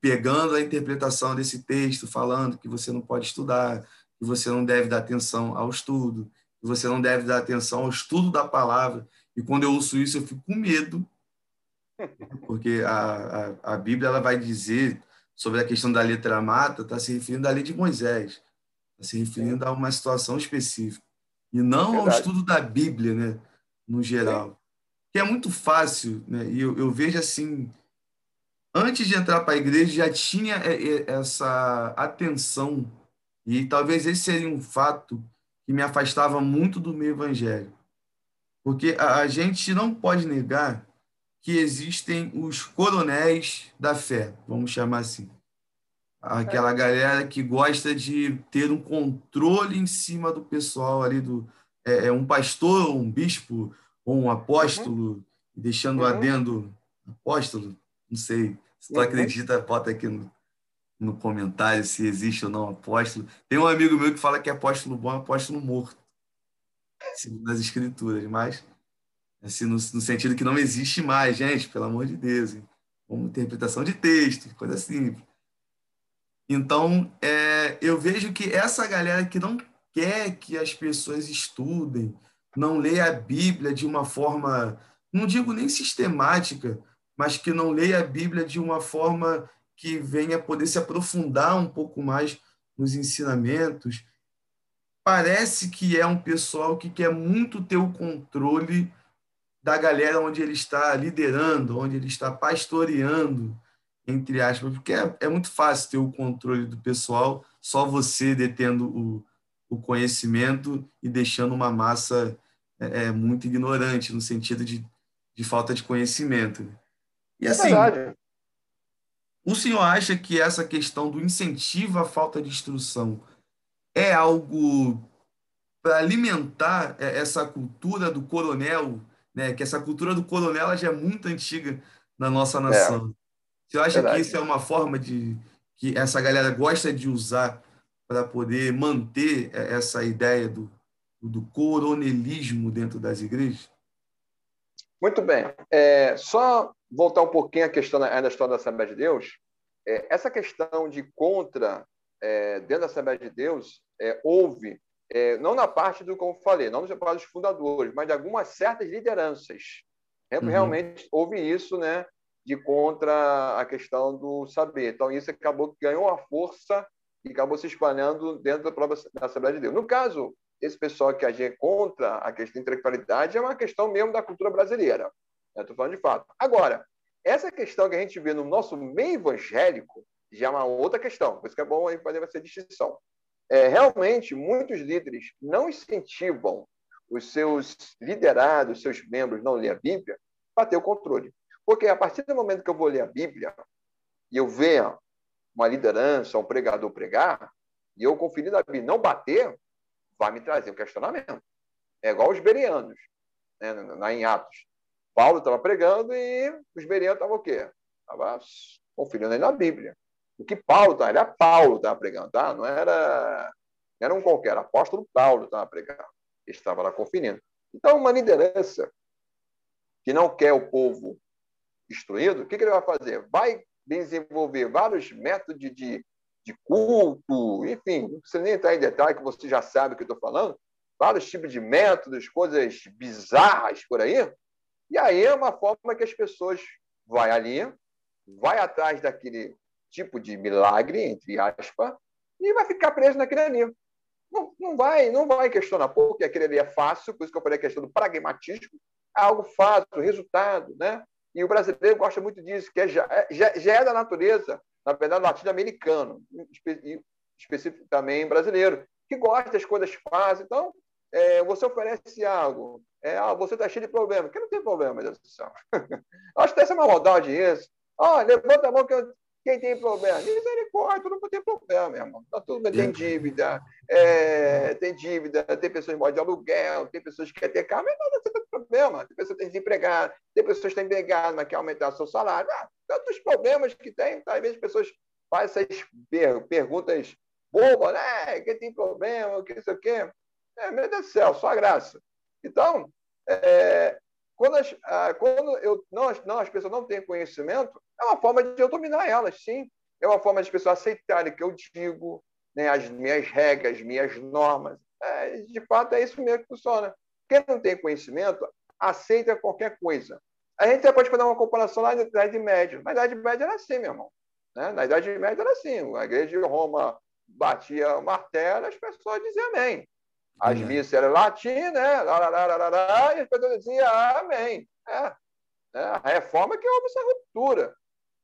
pegando a interpretação desse texto, falando que você não pode estudar, que você não deve dar atenção ao estudo, que você não deve dar atenção ao estudo da palavra. E quando eu ouço isso, eu fico com medo Porque a, a, a Bíblia ela vai dizer sobre a questão da letra mata, está se referindo à lei de Moisés, se referindo a uma situação específica. E não ao estudo da Bíblia, né, no geral. Sim. Que é muito fácil, né? E eu, eu vejo assim, antes de entrar para a igreja já tinha essa atenção e talvez esse seria um fato que me afastava muito do meio evangélico. Porque a, gente não pode negar que existem os coronéis da fé, vamos chamar assim. Aquela é. galera que gosta de ter um controle em cima do pessoal ali, do, é, é um pastor, um bispo, ou um apóstolo, uhum. deixando uhum. adendo apóstolo, não sei. Se tu uhum. acredita, bota aqui no, no comentário se existe ou não apóstolo. Tem um amigo meu que fala que é apóstolo bom é apóstolo morto, segundo as escrituras, mas assim, no, no, sentido que não existe mais, gente, pelo amor de Deus. Hein? Como interpretação de texto, coisa simples. Então, é, eu vejo que essa galera que não quer que as pessoas estudem, não lê a Bíblia de uma forma, não digo nem sistemática, mas que não leia a Bíblia de uma forma que venha poder se aprofundar um pouco mais nos ensinamentos. Parece que é um pessoal que quer muito ter o controle da galera onde ele está liderando, onde ele está pastoreando, entre aspas, porque é, é muito fácil ter o controle do pessoal, só você detendo o, o conhecimento e deixando uma massa é, é muito ignorante, no sentido de, de falta de conhecimento. E assim, Verdade. o senhor acha que essa questão do incentivo à falta de instrução é algo para alimentar é, essa cultura do coronel, né? que essa cultura do coronel já é muito antiga na nossa é. nação. É. Você acha Verdade. que isso é uma forma de que essa galera gosta de usar para poder manter essa ideia do, do coronelismo dentro das igrejas? Muito bem. É, só voltar um pouquinho à questão da história da Assembleia de Deus. É, essa questão de contra é, dentro da Assembleia de Deus é, houve, é, não na parte do, como falei, não na parte dos fundadores, mas de algumas certas lideranças. Uhum. Realmente houve isso, né? De contra a questão do saber. Então, isso acabou que ganhou a força e acabou se espalhando dentro da própria da Assembleia de Deus. No caso, esse pessoal que agia contra a questão de intelectualidade é uma questão mesmo da cultura brasileira. Estou falando de fato. Agora, essa questão que a gente vê no nosso meio evangélico já é uma outra questão. Por isso que é bom fazer essa distinção. É, realmente, muitos líderes não incentivam os seus liderados, seus membros, não ler a Bíblia, para ter o controle. Porque a partir do momento que eu vou ler a Bíblia e eu ver uma liderança, um pregador pregar, e eu conferir na Bíblia não bater, vai me trazer um questionamento. É igual os berianos, né, na, em Atos. Paulo estava pregando e os berianos estavam o quê? Estava conferindo aí na Bíblia. O que Paulo estava, era Paulo estava pregando, tá? Não era, era um qualquer, apóstolo Paulo estava pregando. Estava lá conferindo. Então, uma liderança que não quer o povo instruído, o que, que ele vai fazer? Vai desenvolver vários métodos de, de culto, enfim, não precisa nem entrar em detalhe, que você já sabe o que eu estou falando, vários tipos de métodos, coisas bizarras por aí. E aí é uma forma que as pessoas vai ali, vai atrás daquele tipo de milagre, entre aspas, e vai ficar preso naquele ali. Não, não, vai, não vai questionar, porque aquele ali é fácil, por isso que eu falei a questão do pragmatismo, é algo fácil, resultado, né? E o brasileiro gosta muito disso, que é, já, já, já é da natureza, na verdade, latino-americano, específico também brasileiro, que gosta das coisas fáceis. Então, é, você oferece algo, é, ah, você está cheio de problemas. Que não tem problema, meu Deus do céu. Acho que essa é uma maldade isso. Ah, levanta a mão que eu, quem tem problema? Misericórdia, todo mundo tem problema, meu irmão. Tá, todo mundo tem dívida, é, tem dívida, tem pessoas que de aluguel, tem pessoas que querem ter carro, mas não, você tem problema. Tem pessoas que têm desempregado, tem pessoas que estão empregadas, mas querem aumentar seu salário. Ah, tantos problemas que tem. Tá? Às vezes as pessoas fazem essas perguntas bobas, né? Quem tem problema, o que isso aqui. É, meu Deus do céu, só graça. Então, é, quando, as, ah, quando eu, não, não, as pessoas não têm conhecimento, é uma forma de eu dominar elas, sim. É uma forma de as pessoas aceitarem o que eu digo, né, as minhas regras, as minhas normas. É, de fato, é isso mesmo que funciona. Quem não tem conhecimento aceita qualquer coisa. A gente até pode fazer uma comparação lá na Idade Média. Na Idade Média era assim, meu irmão. Né? Na Idade Média era assim. A igreja de Roma batia o martelo, as pessoas diziam amém. As uhum. missas eram latim, né? Lá, e as pessoas diziam amém. É. é. A reforma que houve essa ruptura.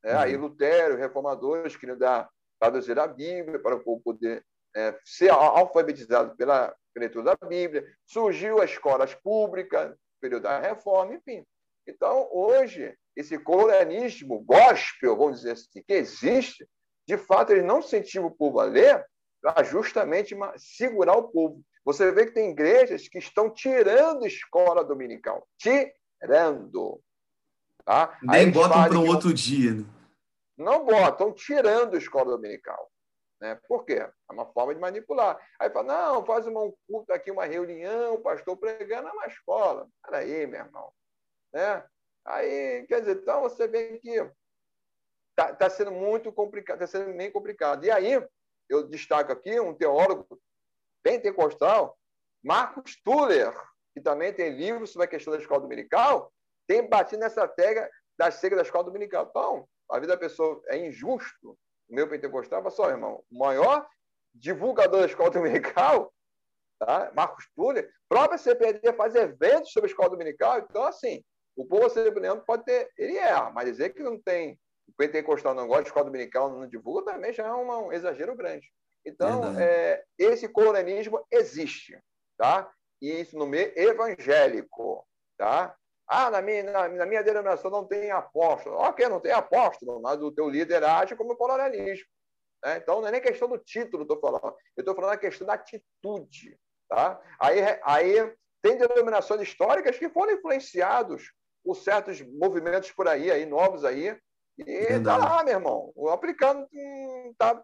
É, uhum. Aí Lutero, reformadores queriam dar, traduzir a Bíblia para o povo poder é, ser alfabetizado pela leitura da Bíblia. Surgiu as escolas públicas, período da reforma, enfim. Então, hoje, esse colonialismo gospel, vamos dizer assim, que existe, de fato, ele não incentiva o povo a ler para justamente segurar o povo. Você vê que tem igrejas que estão tirando escola dominical. Tirando. Tá? Nem botam para um outro dia. Né? Não botam, tirando a escola dominical. Né? Por quê? É uma forma de manipular. Aí fala, não, faz um culto aqui, uma reunião, o pastor pregando é uma escola. Peraí, meu irmão. Né? Aí, quer dizer, então você vê que está tá sendo muito complicado, está sendo bem complicado. E aí, eu destaco aqui um teólogo pentecostal, Marcos Tuller, que também tem livros sobre a questão da escola dominical, tem batido nessa tega da seca da escola dominical. Então, a vida da pessoa é injusto. O meu pentecostal, mas só, irmão, o maior divulgador da escola dominical, tá? Marcos Tuller, própria CPD faz eventos sobre a escola dominical. Então, assim, o povo assembleano pode ter, ele é, mas dizer que não tem, o pentecostal não gosta de escola dominical, não divulga, também já é um, um exagero grande. Então, é, esse colonismo existe, tá? E isso no meio evangélico, tá? Ah, na minha, na, na, minha denominação não tem apóstolo. Ok, não tem apóstolo, mas o teu líder age como colonialismo. Né? Então, não é nem questão do título, estou falando. Eu estou falando a questão da atitude. Tá? Aí, aí tem denominações históricas que foram influenciados por certos movimentos por aí, aí novos aí, e está lá, meu irmão, aplicando, está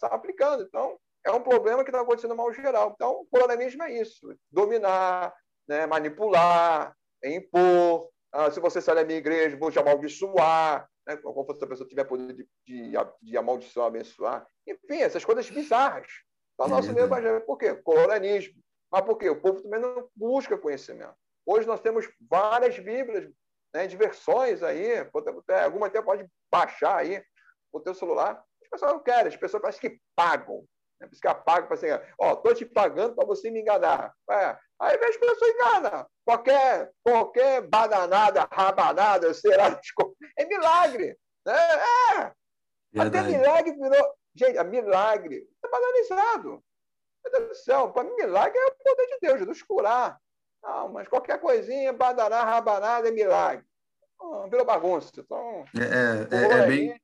tá aplicando. Então, é um problema que está acontecendo mal geral. Então, o colonialismo é isso: dominar, né, manipular, impor. Ah, se você sai da minha igreja, vou te amaldiçoar. Né, como se a pessoa tiver poder de, de, de amaldiçoar, abençoar. Enfim, essas coisas bizarras. Então, nosso meio evangelho. Por quê? Colonialismo. Mas por quê? O povo também não busca conhecimento. Hoje nós temos várias Bíblias né, de versões aí, alguma até pode baixar aí o teu celular. As pessoas não querem, as pessoas parecem que pagam. Né? Por isso que pagam para assim, ó, estou te pagando para você me enganar. É. Aí vem as pessoas enganam. Qualquer, qualquer badanada, rabanada, sei lá, é milagre. Né? É. Até milagre virou. Gente, a milagre está banalizado. Meu Deus do céu, para mim, milagre é o poder de Deus, Jesus curar. Não, mas qualquer coisinha, badaná, rabanada é milagre. Não, virou bagunça. Então, é, é, é, é bem.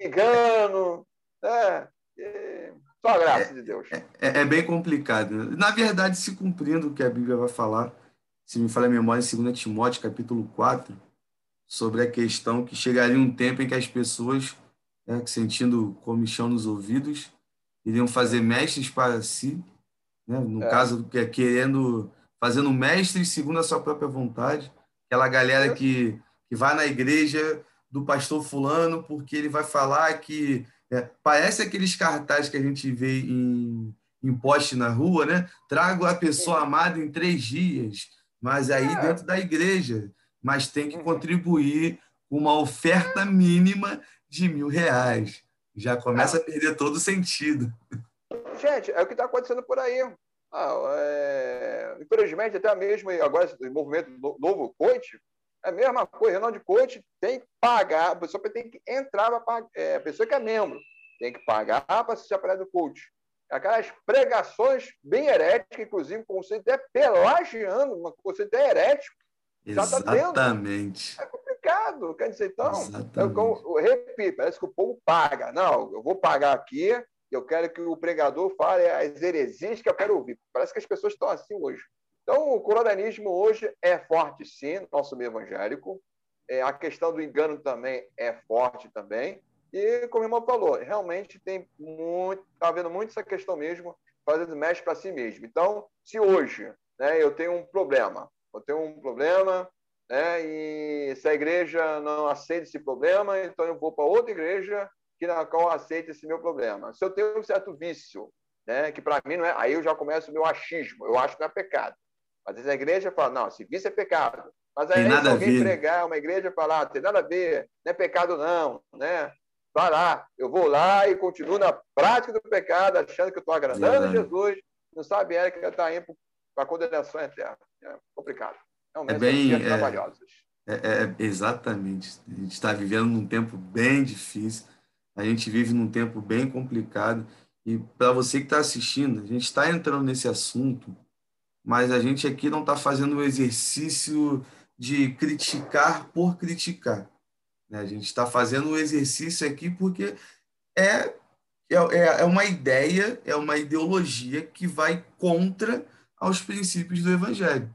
Engano. É, é, só a graça é, de Deus. É, é, é, bem complicado. Na verdade, se cumprindo o que a Bíblia vai falar, se me fala a memória, em 2 Timóteo, capítulo 4, sobre a questão que chegaria um tempo em que as pessoas, né, sentindo comichão nos ouvidos, iriam fazer mestres para si, né? no é. caso, querendo fazendo mestre segundo a sua própria vontade. Aquela galera que, que vai na igreja do pastor fulano porque ele vai falar que é, parece aqueles cartazes que a gente vê em, em poste na rua, né? Trago a pessoa amada em três dias, mas aí é. dentro da igreja, mas tem que uhum. contribuir com uma oferta mínima de mil reais. Já começa a perder todo o sentido. Gente, é o que está acontecendo por aí. Ah, é... Infelizmente, até mesmo agora, esse movimento novo coach, é a mesma coisa. De coach tem que pagar, a pessoa tem que entrar para pagar, é, a pessoa que é membro tem que pagar para se separar do coach. Aquelas pregações bem heréticas, inclusive, com conceito é pelagiano, um conceito é herético. Exatamente. Tá é complicado. Quer dizer, então, eu, eu, eu repito, parece que o povo paga. Não, eu vou pagar aqui, eu quero que o pregador fale as heresias que eu quero ouvir. Parece que as pessoas estão assim hoje. Então, o coronismo hoje é forte, sim, no nosso meio evangélico. É, a questão do engano também é forte também. E, como o irmão falou, realmente tem muito, está havendo muito essa questão mesmo, fazendo mexe para si mesmo. Então, se hoje né, eu tenho um problema, eu tenho um problema, né, e se a igreja não aceita esse problema, então eu vou para outra igreja que na qual aceita esse meu problema. Se eu tenho um certo vício, né, que para mim não é, aí eu já começo o meu achismo, eu acho que não é pecado. Mas a igreja fala, não, esse vício é pecado. Mas aí, se alguém pregar uma igreja falar, tem nada a ver, não é pecado não, né? Vai lá, eu vou lá e continuo na prática do pecado, achando que estou agradando Jesus, não sabe é que está indo para a condenação eterna. É complicado. Realmente, é bem é. É, é, exatamente. A gente está vivendo num tempo bem difícil, a gente vive num tempo bem complicado. E para você que está assistindo, a gente está entrando nesse assunto, mas a gente aqui não está fazendo o exercício de criticar por criticar. Né? A gente está fazendo o exercício aqui porque é, é, é, é uma ideia, é uma ideologia que vai contra aos princípios do Evangelho.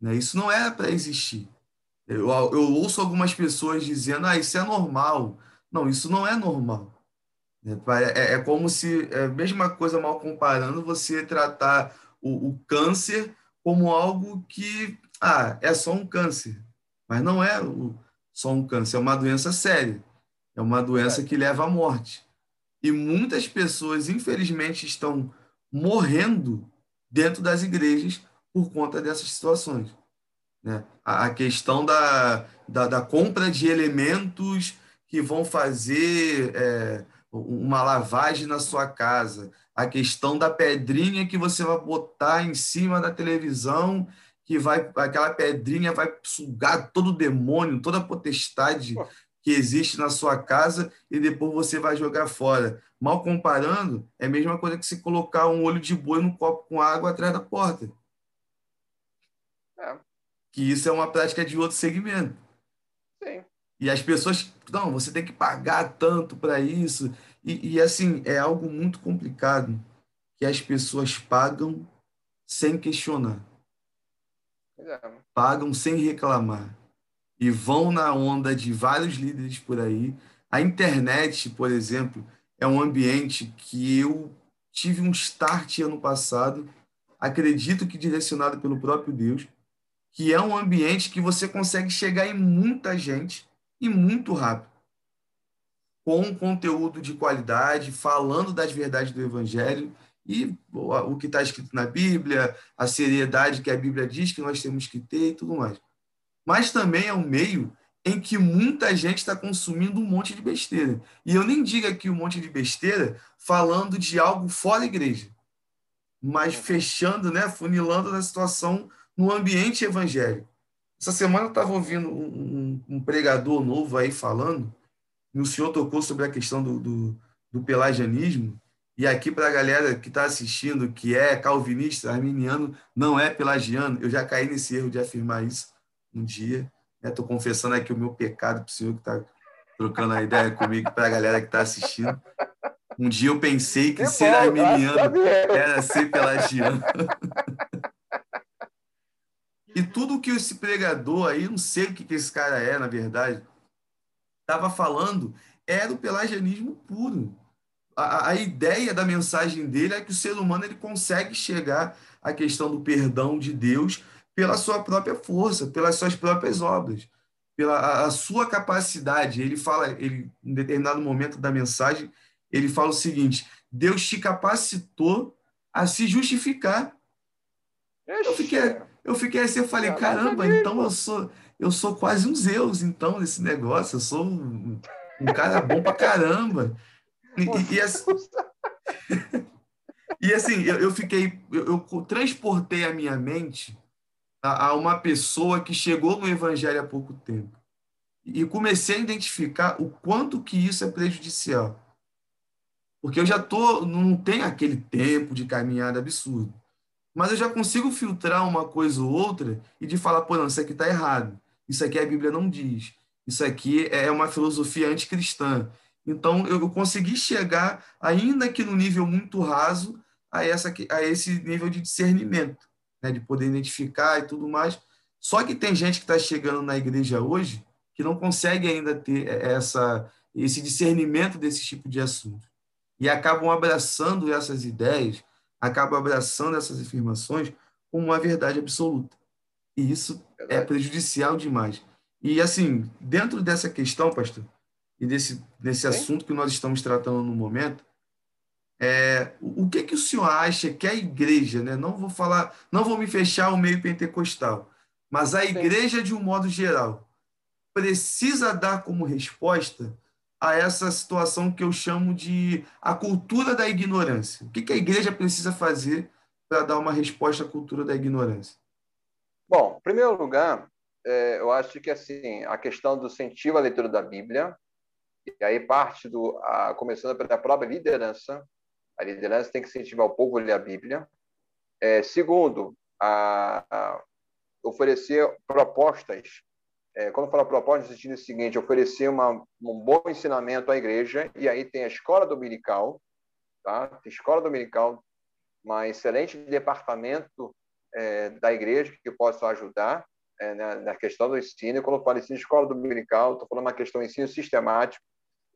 Né? Isso não é para existir. Eu, eu ouço algumas pessoas dizendo, ah, isso é normal. Não, isso não é normal. É, é, é como se, é a mesma coisa mal comparando, você tratar o, o câncer como algo que ah, é só um câncer. Mas não é só um câncer, é uma doença séria. É uma doença que leva à morte. E muitas pessoas, infelizmente, estão morrendo dentro das igrejas por conta dessas situações. Né? A, questão da, da, da, compra de elementos que vão fazer é, uma lavagem na sua casa, a questão da pedrinha que você vai botar em cima da televisão que vai aquela pedrinha vai sugar todo o demônio, toda a potestade que existe na sua casa e depois você vai jogar fora. Mal comparando, é a mesma coisa que se colocar um olho de boi no copo com água atrás da porta. É. Que isso é uma prática de outro segmento. E as pessoas, não, você tem que pagar tanto para isso. E, e assim, é algo muito complicado que as pessoas pagam sem questionar. Pagam sem reclamar. E vão na onda de vários líderes por aí. A internet, por exemplo, é um ambiente que eu tive um start ano passado, acredito que direcionado pelo próprio Deus, que é um ambiente que você consegue chegar em muita gente e muito rápido. Com conteúdo de qualidade, falando das verdades do Evangelho e o que está escrito na Bíblia, a seriedade que a Bíblia diz que nós temos que ter e tudo mais. Mas também é um meio em que muita gente está consumindo um monte de besteira. E eu nem digo aqui um monte de besteira falando de algo fora da igreja, mas fechando, né, funilando a situação no ambiente evangélico. Essa semana eu estava ouvindo um, um, um, pregador novo aí falando, e o senhor tocou sobre a questão do, do, do pelagianismo, e aqui, para a galera que está assistindo, que é calvinista, arminiano, não é pelagiano. Eu já caí nesse erro de afirmar isso um dia. Estou né? confessando aqui o meu pecado para o senhor que está trocando a ideia comigo, para a galera que está assistindo. Um dia eu pensei que, que ser bom, arminiano era ser pelagiano. e tudo que esse pregador aí, não sei o que, que esse cara é, na verdade, estava falando, era o pelagianismo puro a, a ideia da mensagem dele é que o ser humano ele consegue chegar à questão do perdão de Deus pela sua própria força, pelas suas próprias obras, pela a, a sua capacidade. Ele fala, ele em determinado momento da mensagem, ele fala o seguinte: Deus te capacitou a se justificar. Eu fiquei, eu fiquei assim, eu falei, caramba, então eu sou, eu sou quase um Zeus, então, nesse negócio, eu sou um, um cara bom pra caramba. E, e, assim, e assim, eu, eu fiquei, eu, eu, transportei a minha mente a, uma pessoa que chegou no Evangelho há pouco tempo. E comecei a identificar o quanto que isso é prejudicial. Porque eu já tô, não tenho aquele tempo de caminhada absurdo. Mas eu já consigo filtrar uma coisa ou outra e de falar, pô, não, isso aqui está errado. Isso aqui a Bíblia não diz. Isso aqui é uma filosofia anticristã. Então, eu consegui chegar, ainda que no nível muito raso, a, essa, a esse nível de discernimento, né? de poder identificar e tudo mais. Só que tem gente que está chegando na igreja hoje que não consegue ainda ter essa, esse discernimento desse tipo de assunto. E acabam abraçando essas ideias, acabam abraçando essas afirmações como uma verdade absoluta. E isso é prejudicial demais. E, assim, dentro dessa questão, pastor, e desse, desse assunto que nós estamos tratando no momento, é, o que que o senhor acha que a igreja, né? Não vou falar, não vou me fechar ao meio pentecostal, Mas a igreja, de um modo geral, precisa dar como resposta a essa situação que eu chamo de a cultura da ignorância. O que a igreja precisa fazer para dar uma resposta à cultura da ignorância? Bom, em primeiro lugar, é, eu acho que assim a questão do incentivo à leitura da Bíblia e aí parte do a, começando pela própria liderança. A liderança tem que incentivar o povo a ler a Bíblia. É, segundo, a, a oferecer propostas. É, quando eu falo propostas, no sentido seguinte, oferecer uma, um bom ensinamento à igreja, e aí tem a escola dominical, tá? Escola dominical, um excelente departamento é, da igreja que possa ajudar é, na, na, questão do ensino. Quando eu falo ensino escola dominical, estou falando uma questão de ensino sistemático.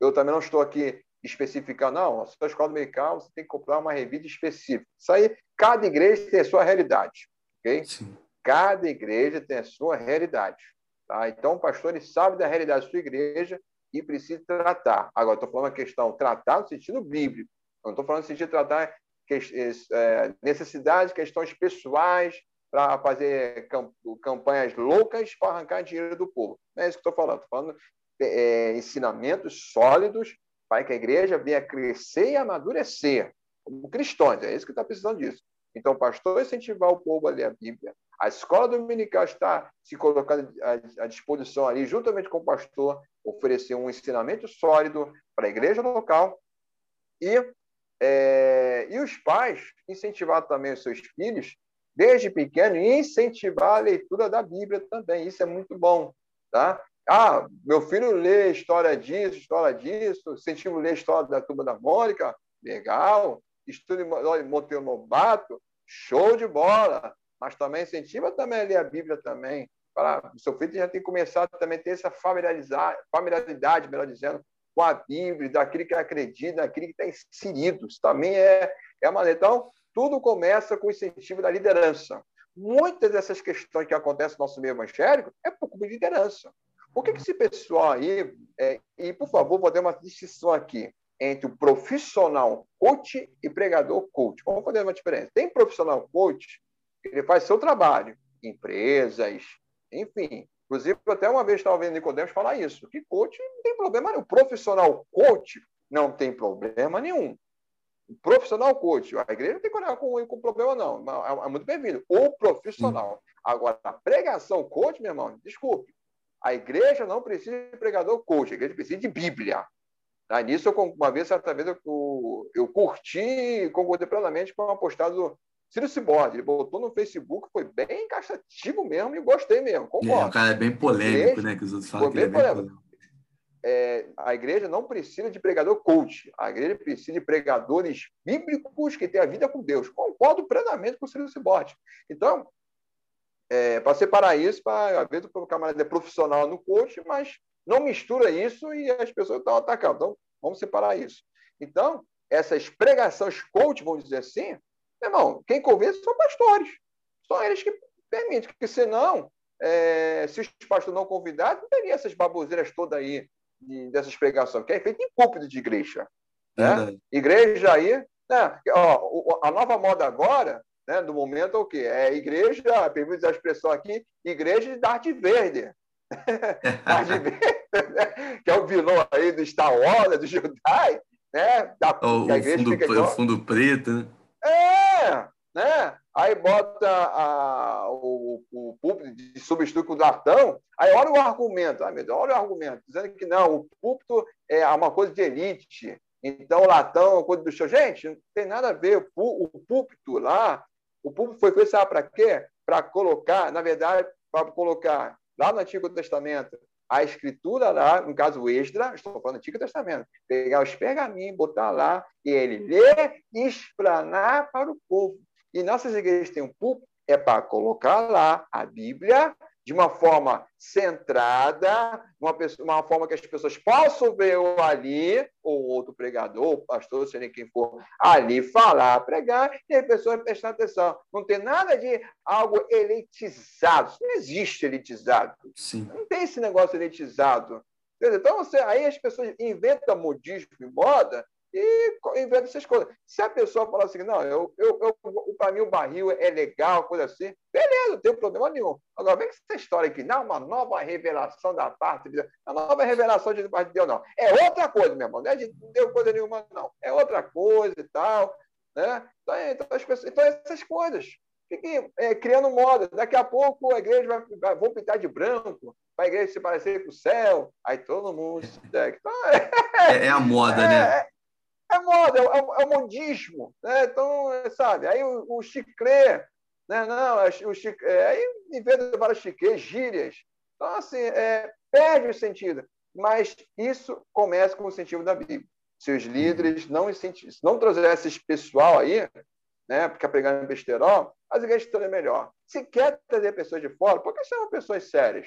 Eu também não estou aqui especificando, não, a sua escola dominical você tem que comprar uma revista específica. Isso aí, cada igreja tem a sua realidade, ok? Sim. Cada igreja tem a sua realidade. Tá? Então, o pastor sabe da realidade da sua igreja e precisa tratar. Agora, estou falando uma questão tratar no sentido bíblico. Não estou falando no sentido de tratar é, necessidades, questões pessoais para fazer campanhas loucas para arrancar dinheiro do povo. Não é isso que estou falando. Estou falando é, ensinamentos sólidos para que a igreja venha crescer e amadurecer como cristãos. É isso que está precisando disso. Então, pastor, incentivar o povo a ler a Bíblia. A escola dominical está se colocando à disposição ali, juntamente com o pastor, oferecer um ensinamento sólido para a igreja local e, é, e os pais incentivar também os seus filhos, desde pequeno, e incentivar a leitura da Bíblia também. Isso é muito bom. Tá? Ah, meu filho lê história disso, história disso, incentivo ler história da Turma da Mônica, legal estude Monteiro Lobato, show de bola. Mas também incentiva também a ler a Bíblia também. Para, o seu filho já tem que começar também a ter essa familiaridade, melhor dizendo, com a Bíblia, daquilo que acredita, daquilo que está inserido. Isso também é, é uma Então, tudo começa com o incentivo da liderança. Muitas dessas questões que acontecem no nosso meio evangélico é por culpa de liderança. Por que, que esse pessoal aí, é, e por favor, vou dar uma distinção aqui entre o profissional coach e pregador coach. Vamos fazer uma diferença. Tem profissional coach, ele faz seu trabalho, empresas, enfim. Inclusive, até uma vez estava vendo Nicodemos falar isso, que coach não tem problema nenhum. O profissional coach não tem problema nenhum. O profissional coach, a igreja não tem com, com problema, não. É, é muito bem-vindo. O profissional. Agora, a pregação coach, meu irmão, desculpe. A igreja não precisa de pregador coach, a igreja precisa de Bíblia. Tá? Nisso, eu, uma vez, certa vez, eu, eu curti e concordei plenamente com a postagem do Ciro Ciborde. Ele botou no Facebook, foi bem encaixativo mesmo e gostei mesmo. Concordo. É, o cara é bem polêmico, igreja, né? Que os outros falam que ele é bem polêmico. É, a igreja não precisa de pregador coach. A igreja precisa de pregadores bíblicos que têm a vida com Deus. Concordo plenamente com o Ciro Ciborde. Então, é, para separar isso, para às vezes o camarada é profissional no coach, mas não mistura isso e as pessoas estão atacando. Então, vamos separar isso. Então, essas pregações coach, vamos dizer assim, irmão, quem convence são pastores. São eles que permitem, porque senão, é, se os pastores não convidados, não teria essas baboseiras todas aí de, dessas pregações, que é feito em púlpito de igreja. Né? Igreja aí, né? Ó, a nova moda agora, né, do momento é o quê? É igreja, permite a expressão aqui, igreja de Darth Vader. que é o vilão aí do Star Wars, do Jedi, né? Da, o, a igreja fundo, fica o fundo preto, né? É, né? Aí bota a, o, o púlpito de substitui com o latão, aí olha o argumento, ai meu Deus, olha o argumento, dizendo que não, o púlpito é uma coisa de elite, então o latão é uma coisa do show. Gente, não tem nada a ver, o, o púlpito lá, o púlpito foi feito, sabe para quê? Para colocar, na verdade, para colocar lá no Antigo Testamento, a escritura lá, no caso o Esdra, estou falando do Antigo Testamento, pegar os pergaminhos, botar lá, e ele ler e explanar para o povo. E nossas igrejas têm um púlpito, é para colocar lá a Bíblia de uma forma centrada, uma, pessoa, uma forma que as pessoas possam ver o ali, ou outro pregador, ou pastor, seja quem for, ali falar, pregar, e as pessoas prestar atenção. Não tem nada de algo elitizado. Isso não existe elitizado. Sim. Não tem esse negócio elitizado. Então, você, aí as pessoas inventam modismo e moda e inventa essas coisas. Se a pessoa falar assim, não, eu, eu, eu para mim o barril é legal, coisa assim, beleza, não tem problema nenhum. Agora, vem com essa história aqui, não, uma nova revelação da parte de Deus. A nova revelação de parte de Deus, não. É outra coisa, meu irmão, não é de Deus coisa nenhuma, não. É outra coisa e tal. Né? Então, então, as pessoas, então essas coisas. Fiquem é, criando moda. Daqui a pouco a igreja vai, vai vão pintar de branco, para a igreja se parecer com o céu. Aí todo mundo se então, é, é, é, a moda, é, né? É, é moda, é, é, o modismo. Né? Então, sabe, aí o, o chiclê, né? Não, o chiclê, aí inventa várias chiquês, gírias. Então, assim, é, perde o sentido. Mas isso começa com o sentido da Bíblia. Se os líderes não, não trouxessem esse pessoal aí, né, porque pregando besterol, as igrejas estariam melhor. Se quer trazer pessoas de fora, por que chamam pessoas sérias?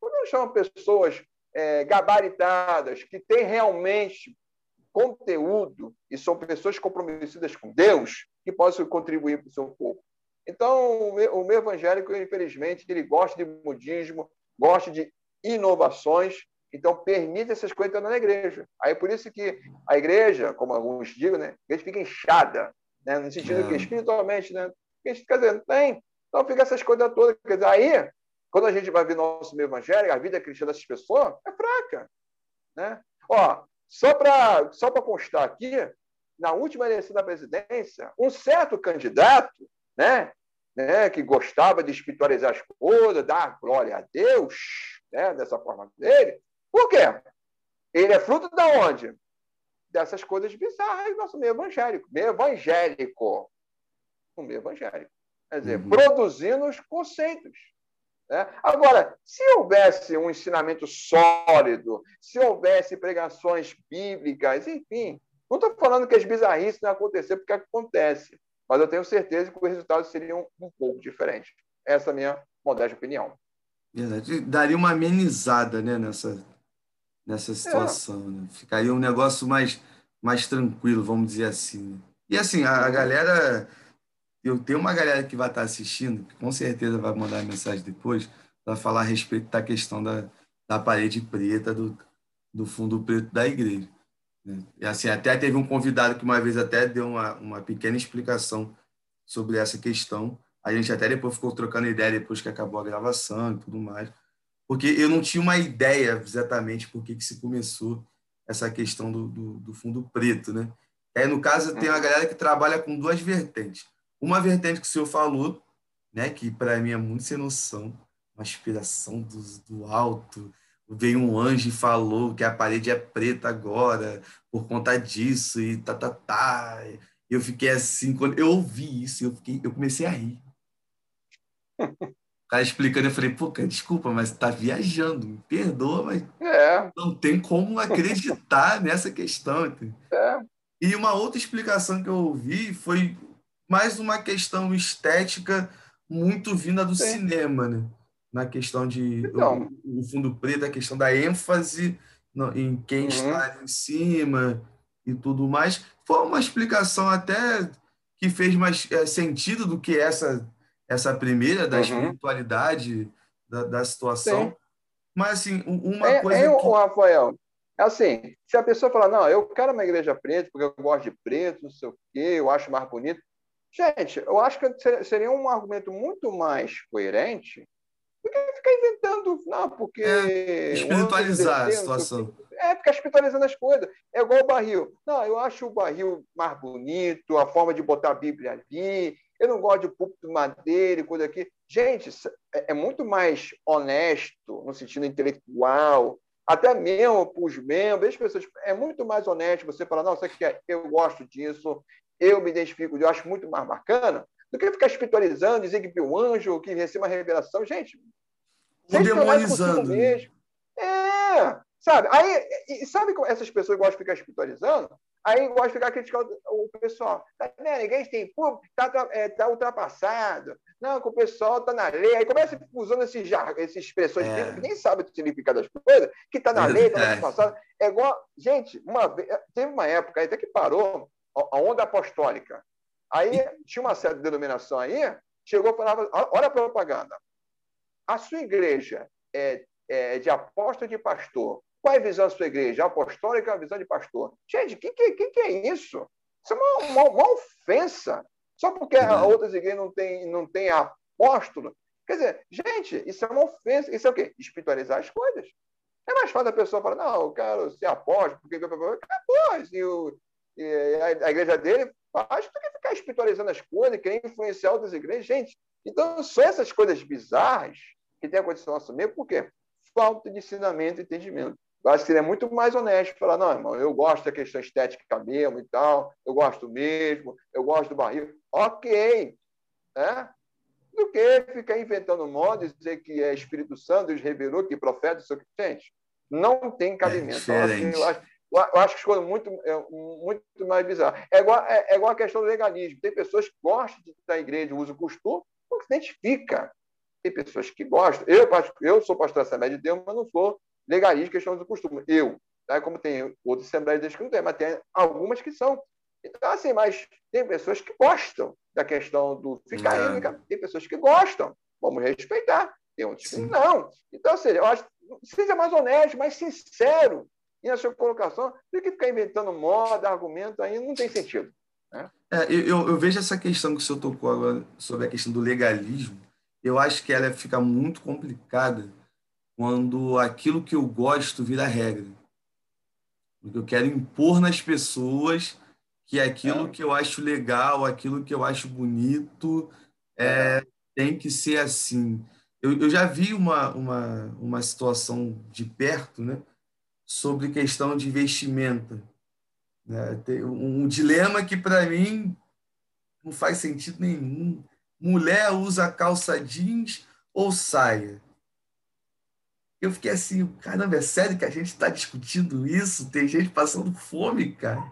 Por que chamam pessoas é, gabaritadas, que têm realmente conteúdo e são pessoas comprometidas com Deus que possam contribuir para o seu povo. Então, o meu, evangélico, infelizmente, ele gosta de modismo, gosta de inovações, então permite essas coisas na igreja. Aí por isso que a igreja, como alguns digam, né, a igreja fica inchada, né, no sentido é. que espiritualmente, né, quer dizer, não tem. Então fica essas coisas todas. Quer dizer, aí, quando a gente vai ver nosso meio evangélico, a vida cristã dessas pessoas é fraca. Né? Ó, só para só constar aqui, na última eleição da presidência, um certo candidato, né, né, que gostava de espiritualizar as coisas, dar glória a Deus, né, dessa forma dele, por quê? Ele é fruto de onde? Dessas coisas bizarras do nosso meio evangélico. Meio evangélico. O meio evangélico. Quer dizer, uhum. produzindo os conceitos. Né? Agora, se houvesse um ensinamento sólido, se houvesse pregações bíblicas, enfim, não estou falando que as bizarrices não acontecer porque acontece, mas eu tenho certeza que os resultados seriam um pouco diferentes. Essa é a minha modesta opinião. Verdade. Daria uma amenizada né, nessa, nessa é. situação. É. Né? Ficaria um negócio mais, mais tranquilo, vamos dizer assim. Né? E assim, a, a galera eu tenho uma galera que vai estar assistindo, que com certeza vai mandar mensagem depois, para falar a respeito da questão da, da parede preta, do, do fundo preto da igreja. Né? E assim, até teve um convidado que uma vez até deu uma, uma pequena explicação sobre essa questão. A gente até depois ficou trocando ideia depois que acabou a gravação e tudo mais, porque eu não tinha uma ideia exatamente por que, que se começou essa questão do, do, do fundo preto, né? É, no caso, tem uma galera que trabalha com duas vertentes. Uma vertente que o senhor falou, né, que para mim é muito sem noção, uma inspiração do, do alto. Veio um anjo e falou que a parede é preta agora por conta disso e tá, tá, tá. Eu fiquei assim, quando eu ouvi isso, eu, fiquei, eu comecei a rir. O cara explicando, eu falei, pô, cara, desculpa, mas tá viajando, me perdoa, mas é. não tem como acreditar nessa questão. É. E uma outra explicação que eu ouvi foi mais uma questão estética muito vinda do Sim. cinema, né? Na questão de então, o, o, fundo preto, a questão da ênfase no, em quem uhum. está em cima e tudo mais. Foi uma explicação até que fez mais é, sentido do que essa essa primeira da uhum. espiritualidade da, da situação. Sim. Mas assim, uma é, coisa é, que... Rafael, é assim, se a pessoa falar, não, eu quero uma igreja preta porque eu gosto de preto, não sei o quê, eu acho mais bonito, Gente, eu acho que seria um argumento muito mais coerente do que ficar inventando, não, porque. É, espiritualizar a situação. É, ficar espiritualizando as coisas. É igual o barril. Não, eu acho o barril mais bonito, a forma de botar a Bíblia ali. Eu não gosto de púlpito madeira e coisa aqui. Gente, é, é muito mais honesto no sentido intelectual, até mesmo para os membros, as pessoas, é muito mais honesto você falar, não, você quer, eu gosto disso, eu me identifico, eu acho muito mais bacana do que ficar espiritualizando, dizer que viu um anjo, que recebeu uma revelação. Gente, demonizando. Mesmo. É, sabe? Aí, e, sabe como essas pessoas gostam de ficar espiritualizando? Aí gostam de ficar criticando o pessoal. Tá vendo? Ninguém tem público, está é, tá ultrapassado. Não, que o pessoal está na lei. Aí começa usando esses, essas expressões é. que nem sabe o significado das coisas, que está na lei, está ultrapassado. É igual. Gente, uma vez, teve uma época até que parou a onda apostólica. Aí tinha uma certa denominação aí, chegou e falava: olha a propaganda. A sua igreja é, é de apóstolo de pastor Qual é a visão da sua igreja? Apostólica é a visão de pastor. Gente, o que, que, que, é isso? Isso é uma, uma, uma ofensa. Só porque uhum. outras igrejas não têm não tem apóstolo. Quer dizer, gente, isso é uma ofensa. Isso é o quê? Espiritualizar as coisas. É mais fácil a pessoa falar, não, eu quero ser apóstolo, porque acabou, e, o, e a, igreja dele faz do que ficar espiritualizando as coisas, querer influenciar outras igrejas. Gente, então são essas coisas bizarras que tem acontecido no nosso meio, por quê? Falta de ensinamento e entendimento. Eu acho que seria muito mais honesto falar, não, irmão, eu gosto da questão estética mesmo e tal, eu gosto mesmo, eu gosto do barril. Ok, né? Do que ficar inventando moda e dizer que é Espírito Santo, Deus revelou, que profeta, isso aqui. Gente, não tem cabimento. É eu, acho, eu acho que escolha muito, é, muito mais bizarro. É igual, é, é igual a questão do legalismo. Tem pessoas que gostam de estar na igreja, usam o costume, porque se identifica. Tem pessoas que gostam. Eu, eu sou pastor da Assembleia de Deus, mas não sou legalista questão do costume. Eu. Tá? Como tem outras Assembleias de Deus que não tem, mas tem algumas que são. Então, assim, mas tem pessoas que gostam da questão do ficar é. tem pessoas que gostam. Vamos respeitar. Tem outros que não. Então, seja, eu acho seja mais honesto, mais sincero na sua colocação, do que ficar inventando moda, argumento, aí não tem sentido. Né? É, eu, eu, vejo essa questão que o senhor tocou agora sobre a questão do legalismo, eu acho que ela fica muito complicada quando aquilo que eu gosto vira regra. Porque eu quero impor nas pessoas que aquilo é. que eu acho legal, aquilo que eu acho bonito, é, é. tem que ser assim. Eu, eu já vi uma, uma, uma situação de perto né, sobre questão de vestimenta. Né? Tem um, um dilema que, para mim, não faz sentido nenhum. Mulher usa calça jeans ou saia? Eu fiquei assim, caramba, é sério que a gente está discutindo isso? Tem gente passando fome, cara.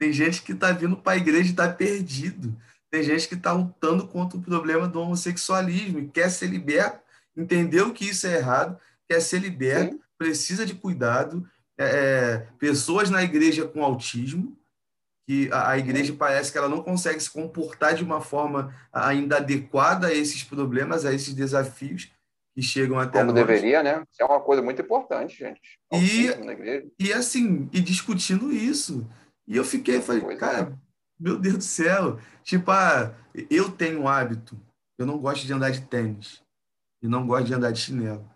Tem gente que está vindo para a igreja e está perdido. Tem gente que está lutando contra o problema do homossexualismo e quer ser liberto, entendeu que isso é errado, quer ser liberto, Sim. precisa de cuidado. É, é, pessoas na igreja com autismo, que a, a igreja parece que ela não consegue se comportar de uma forma ainda adequada a esses problemas, a esses desafios que chegam até Como nós. deveria, né? Isso é uma coisa muito importante, gente. E, e assim, e discutindo isso. E eu fiquei, falei, cara, é. meu Deus do céu. Tipo, ah, eu tenho um hábito, eu não gosto de andar de tênis. E não gosto de andar de chinelo.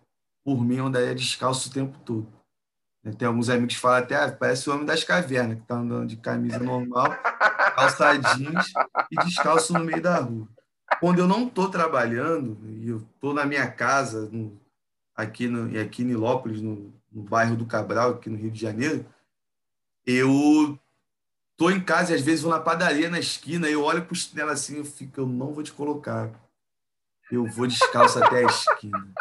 Por mim, eu andaria descalço o tempo todo. Tem alguns amigos que falam até, ah, parece o homem das cavernas, que está andando de camisa normal, calçadinhos e descalço no meio da rua. Quando eu não estou trabalhando, e eu estou na minha casa, no, aqui, no, aqui em Nilópolis, no, no bairro do Cabral, aqui no Rio de Janeiro, eu tô em casa e às vezes vou na padaria na esquina, eu olho para o chinelo assim, eu fico, eu não vou te colocar. Eu vou descalço até a esquina.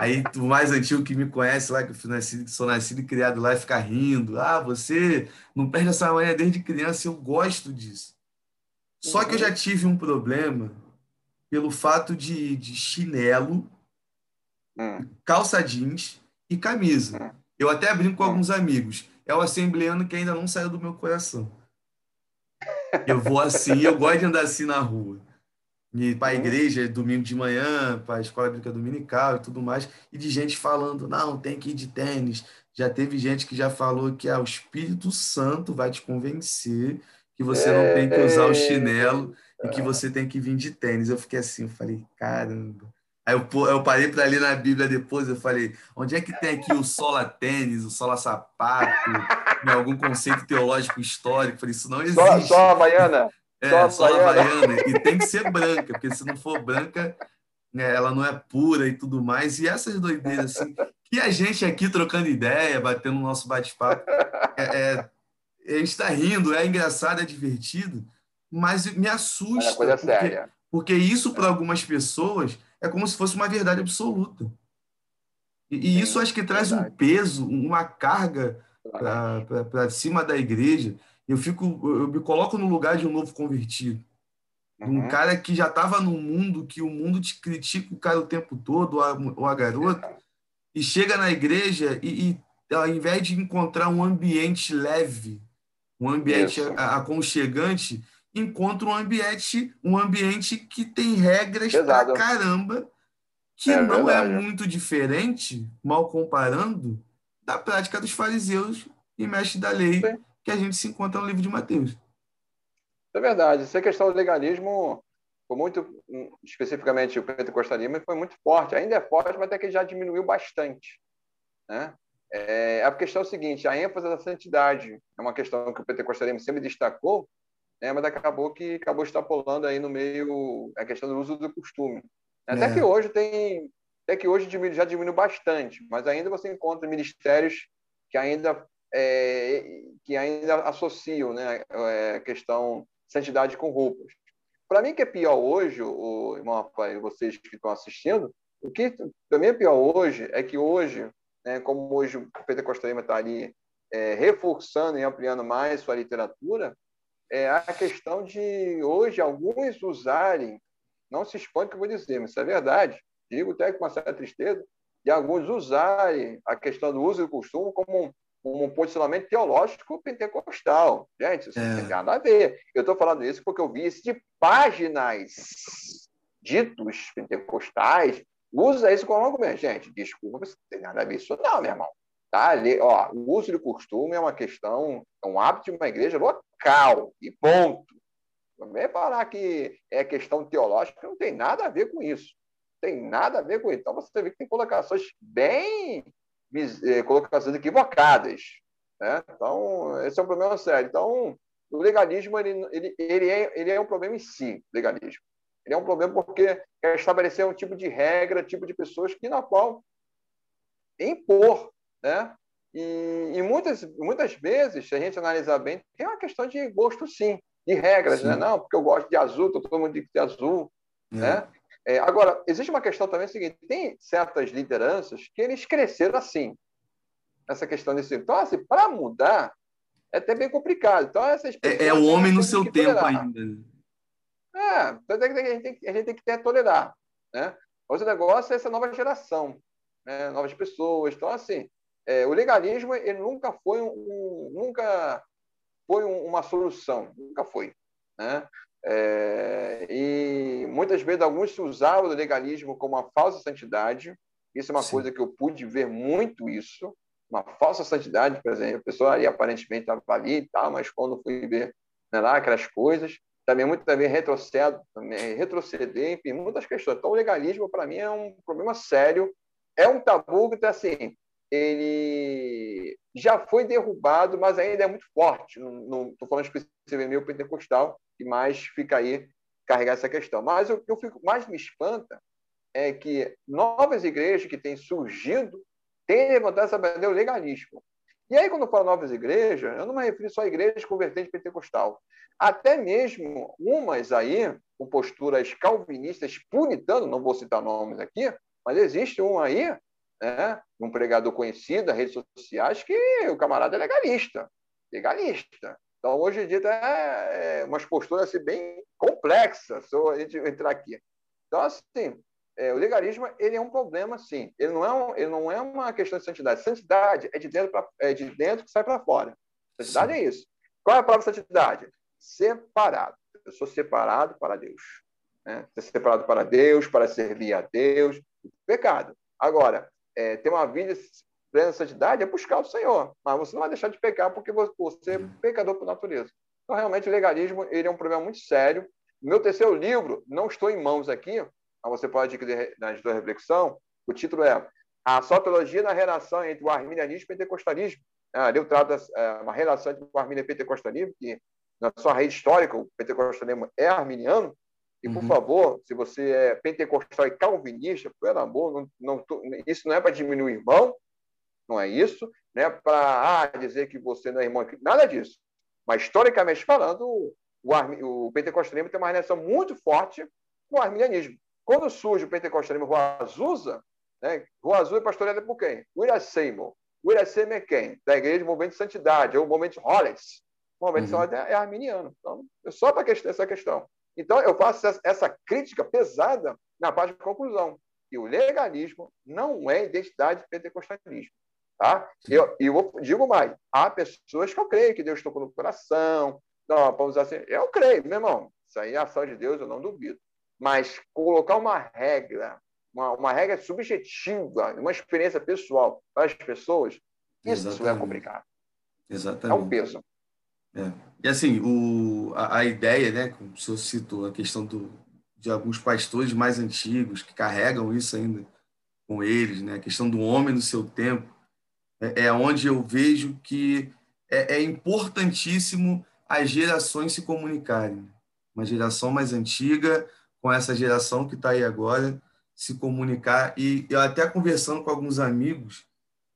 Aí o mais antigo que me conhece lá, que eu nascido, sou nascido e criado lá, fica rindo. Ah, você não perde essa manhã desde criança, eu gosto disso. Só que eu já uhum. tive um problema pelo fato de, de chinelo, hum. calça jeans e camisa. Hum. Eu até brinco com hum. alguns amigos é o assembleano que ainda não saiu do meu coração. Eu vou assim, eu gosto de andar assim na rua. E para a igreja, domingo de manhã, para a escola bíblica dominical e tudo mais, e de gente falando, não, tem que ir de tênis. Já teve gente que já falou que ah, o Espírito Santo vai te convencer que você não tem que usar o chinelo e que você tem que vir de tênis. Eu fiquei assim, eu falei, caramba. Aí eu, eu parei para ler na Bíblia depois, eu falei, onde é que tem aqui o sola tênis, o sola sapato, algum conceito teológico histórico? Eu falei, isso não existe. Só, só a baiana? É, só, só a baiana. E tem que ser branca, porque se não for branca, né, ela não é pura e tudo mais. E essas doideiras, assim, que a gente aqui trocando ideia, batendo o nosso bate-papo, é, é, a gente está rindo, é engraçado, é divertido, mas me assusta. É coisa porque, séria. Porque isso, para algumas pessoas é como se fosse uma verdade absoluta. E, e isso acho que traz verdade. um peso, uma carga para cima da igreja. Eu fico, eu me coloco no lugar de um novo convertido. Uhum. Um cara que já estava no mundo, que o mundo te critica o cara o tempo todo, ou a, ou a garota, e chega na igreja e, e, ao invés de encontrar um ambiente leve, um ambiente Isso. aconchegante, encontra um ambiente, um ambiente que tem regras Pesado. pra caramba, que é não é verdade. é muito diferente, mal comparando, da prática dos fariseus e mestres da lei Sim. Que a gente se encontra no livro de Mateus. É verdade. Essa questão do legalismo foi muito, especificamente o pentecostalismo, foi muito forte. Ainda é forte, mas até que já diminuiu bastante. Né? É, a questão é a seguinte: a ênfase da santidade é uma questão que o pentecostalismo sempre destacou, né, mas acabou que acabou extrapolando aí no meio a questão do uso do costume. Até é. que hoje tem, até que hoje já diminuiu bastante, mas ainda você encontra ministérios que ainda é, que ainda associam, né, a questão santidade com roupas. Para mim, que é pior hoje, o irmão Rafael, vocês que estão assistindo, o que também é pior hoje é que hoje, né, como hoje o Pentecostalismo está ali é, reforçando e ampliando mais sua literatura, é a questão de hoje alguns usarem, não se expõe que eu vou dizer, mas isso é verdade, digo até com uma certa tristeza, de alguns usarem a questão do uso e costume como um, posicionamento teológico pentecostal. Gente, isso é. não tem nada a ver. Eu estou falando isso porque eu vi isso de páginas ditos pentecostais, usa isso como argumento. Gente, desculpa, isso não tem nada a ver isso não, meu irmão. Tá? Ali, ó, o uso de costume é uma questão, é um hábito de uma igreja local, e ponto. Também falar que é questão teológica não tem nada a ver com isso. Não tem nada a ver com isso. Então você vê que tem colocações bem colocações equivocadas. Né? Então, esse é um problema sério. Então, o legalismo ele, ele, ele, é, ele é um problema em si, legalismo. Ele é um problema porque quer estabelecer um tipo de regra, tipo de pessoas que na qual impor, né? E, e, muitas, muitas vezes, se a gente analisar bem, tem uma questão de gosto, sim, de regras, né? Não, porque eu gosto de azul, todo mundo diz que é azul, é. né? É, agora, existe uma questão também seguinte: tem certas lideranças que eles cresceram assim. Essa questão desse. Então, assim, para mudar, é até bem complicado. Então, essas é, é o homem no seu tempo tolerar. ainda. É, então a gente tem, a gente tem que ter tolerar. Né? Outro negócio é essa nova geração, né? novas pessoas. Então, assim, é, o legalismo ele nunca foi um, nunca foi uma solução, nunca foi. Né? É, e muitas vezes alguns usavam o legalismo como uma falsa santidade. Isso é uma Sim. coisa que eu pude ver muito isso, uma falsa santidade, por exemplo, a pessoa ali aparentemente estava ali e tal, mas quando fui ver né, lá aquelas coisas, também muito também retrocedo, também retroceder, enfim, muitas questões. Então o legalismo para mim é um problema sério, é um tabu que está assim, ele já foi derrubado, mas ainda é muito forte. Não estou falando especificamente meio pentecostal, que mais fica aí carregar essa questão. Mas o que eu fico mais me espanta é que novas igrejas que têm surgido têm levantado essa bandeira do legalismo. E aí, quando eu falo novas igrejas, eu não me refiro só a igrejas com pentecostal. Até mesmo umas aí, com posturas calvinistas, puritano, não vou citar nomes aqui, mas existe um aí, né, um pregador conhecido nas redes sociais, que o camarada é legalista. Legalista. Então, hoje em dia, é, é umas posturas assim, bem complexas, se a gente entrar aqui. Então, assim, é, o legalismo ele é um problema, sim. Ele não é, um, ele não é uma questão de santidade. Santidade é de dentro, pra, é de dentro que sai para fora. Santidade sim. é isso. Qual é a palavra santidade? Separado. Eu sou separado para Deus. Né? Ser separado para Deus, para servir a Deus. Pecado. Agora, é, ter uma vida plena santidade é buscar o Senhor, mas você não vai deixar de pecar porque você é pecador por natureza. Então, realmente, o legalismo ele é um problema muito sério. Meu terceiro livro, não estou em mãos aqui, mas você pode adquirir na editora Reflexão. O título é A Sotologia na Relação entre o Arminianismo e o Pentecostalismo. Ali eu trato é, uma relação entre o arminianismo e o pentecostalismo, que na sua raiz histórica, o pentecostalismo é arminiano, e, por uhum. favor, se você é pentecostal e calvinista, pelo amor, não, não, isso não é para diminuir o irmão, não é isso, né? para ah, dizer que você não é irmão, nada disso. Mas, historicamente falando, o, o pentecostalismo tem uma relação muito forte com o arminianismo. Quando surge o pentecostalismo Rua Azusa, né? Rua Azul é pastoreada por quem? William Seymour. William Seymour é quem? Da Igreja do Movimento de Santidade, ou o Movimento Hollins. O Movimento uhum. de Santidade é arminiano. Então, é só para essa questão. Então, eu faço essa crítica pesada na parte de conclusão, que o legalismo não é identidade de pentecostalismo. Tá? Eu, eu digo mais, há pessoas que eu creio que Deus tocou no coração, não, vamos assim, eu creio, meu irmão, isso aí é ação de Deus, eu não duvido. Mas colocar uma regra, uma, uma regra subjetiva, uma experiência pessoal para as pessoas, Isso Exatamente. é complicado. Exatamente. É um peso. É. E assim, o, a, a, ideia, né, como o senhor citou, a questão do, de alguns pastores mais antigos que carregam isso ainda com eles, né, a questão do homem no seu tempo, é, é onde eu vejo que é, é importantíssimo as gerações se comunicarem. Uma geração mais antiga com essa geração que está aí agora se comunicar. E eu até conversando com alguns amigos,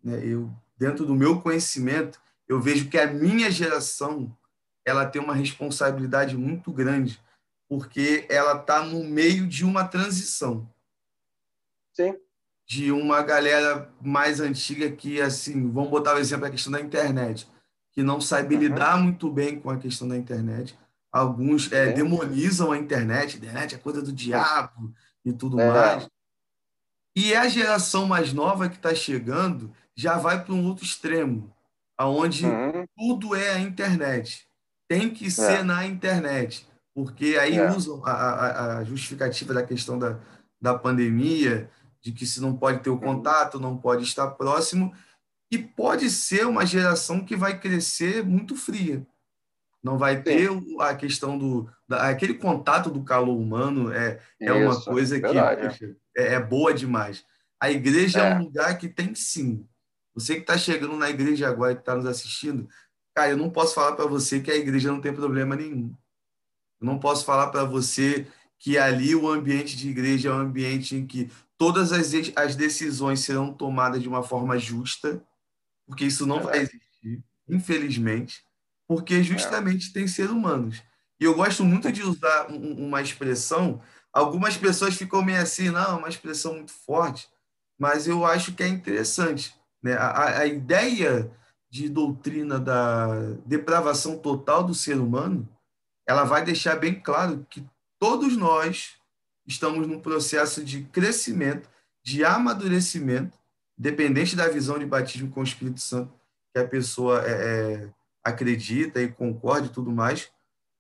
né, eu dentro do meu conhecimento, eu vejo que a minha geração ela tem uma responsabilidade muito grande, porque ela está no meio de uma transição. Sim. De uma galera mais antiga que, assim, vamos botar o exemplo da questão da internet, que não sabe uhum. lidar muito bem com a questão da internet. Alguns é, demonizam a internet, a internet é coisa do diabo e tudo é. mais. E a geração mais nova que está chegando já vai para um outro extremo, aonde uhum. tudo é a internet. Tem que ser é. na internet, porque aí é. usam a, a, a, justificativa da questão da, da pandemia, de que se não pode ter o uhum. contato, não pode estar próximo, e pode ser uma geração que vai crescer muito fria. Não vai ter Sim. a questão do. Da, aquele contato do calor humano é, é uma coisa que poxa, é, é, boa demais. A igreja é. é um lugar que tem sim você que está chegando na igreja agora, que está nos assistindo, cara, eu não posso falar para você que a igreja não tem problema nenhum. Eu não posso falar para você que ali o ambiente de igreja é um ambiente em que todas as, as decisões serão tomadas de uma forma justa, porque isso não é vai existir, infelizmente, porque justamente é. tem seres humanos. E eu gosto muito de usar um, uma expressão, algumas pessoas ficam meio assim, não, é uma expressão muito forte, mas eu acho que é interessante. Né? A, a ideia de doutrina da depravação total do ser humano, ela vai deixar bem claro que todos nós estamos num processo de crescimento, de amadurecimento, dependente da visão de batismo com o Espírito Santo que a pessoa é, é, acredita e concorda e tudo mais,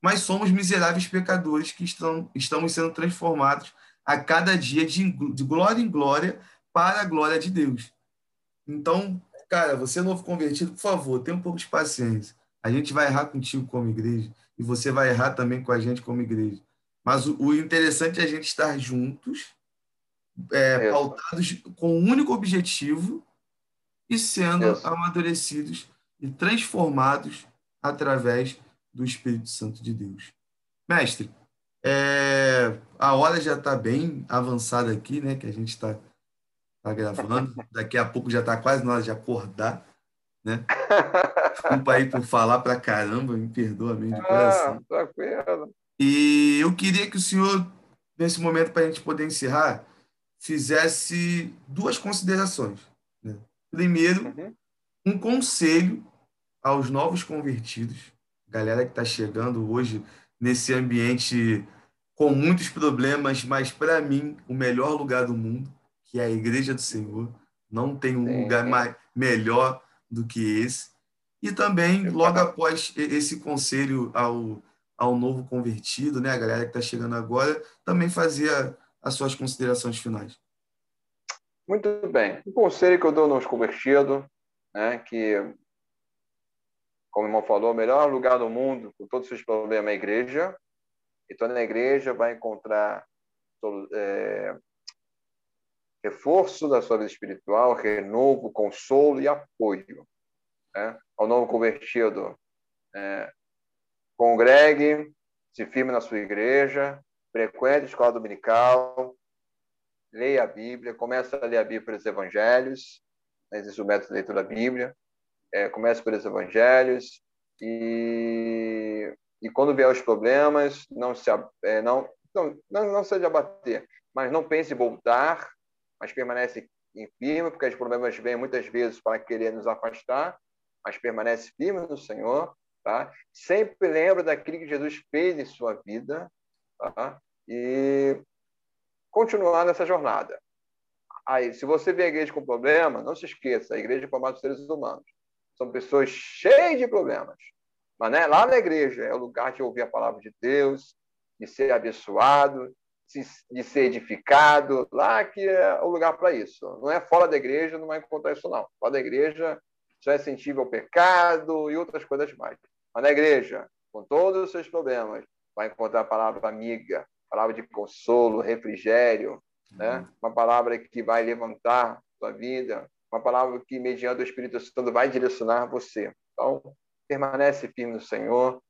mas somos miseráveis pecadores que estão, estamos sendo transformados a cada dia de, de glória em glória para a glória de Deus. Então, cara, você é novo convertido, por favor, tenha um pouco de paciência. A gente vai errar contigo como igreja e você vai errar também com a gente como igreja. Mas o, o interessante é a gente estar juntos, é, pautados com um único objetivo e sendo Isso. amadurecidos e transformados através do Espírito Santo de Deus. Mestre, é, a hora já está bem avançada aqui, né? Que a gente está tá gravando. Daqui a pouco já está quase na hora de acordar, né? Desculpa aí por falar para caramba, me perdoa mesmo de coração. Ah, tranquilo. E eu queria que o senhor, nesse momento, para a gente poder encerrar, fizesse duas considerações. Né? Primeiro, uhum. um conselho aos novos convertidos, galera que está chegando hoje nesse ambiente com muitos problemas, mas para mim, o melhor lugar do mundo que é a igreja do Senhor. Não tem um Sim. lugar mais, melhor do que esse. E também, logo após esse conselho ao, ao novo convertido, né, a galera que está chegando agora, também fazer as suas considerações finais. Muito bem. O conselho que eu dou aos convertidos, né, que, como o irmão falou, o melhor lugar do mundo, com todos os seus problemas, é a igreja. Então, na igreja vai encontrar é, reforço da sua vida espiritual, renovo, consolo e apoio. Né? Ao novo convertido, é, congregue, se firme na sua igreja, frequente a escola dominical, leia a Bíblia, comece a ler a Bíblia pelos evangelhos, né? existe o método de leitura da Bíblia, é, comece pelos evangelhos e, e quando vier os problemas, não se, é, não, não, não, não seja abater, mas não pense em voltar mas permanece firme, porque os problemas vêm muitas vezes para querer nos afastar, mas permanece firme no Senhor, tá? Sempre lembra daquilo que Jesus fez em sua vida, tá? E continuar nessa jornada. Aí, se você vê a igreja com problema, não se esqueça, a igreja é formada por seres humanos. São pessoas cheias de problemas. Mas né, lá na igreja é o lugar de ouvir a palavra de Deus, de ser abençoado, de ser edificado, lá que é o lugar para isso. Não é fora da igreja, não vai encontrar isso, não. Fora da igreja só é sensível ao pecado e outras coisas mais. Mas na igreja, com todos os seus problemas, vai encontrar a palavra amiga, palavra de consolo, refrigério, né? Uhum. uma palavra que vai levantar sua vida, uma palavra que, mediante o Espírito Santo, vai direcionar você. Então, permanece firme no Senhor,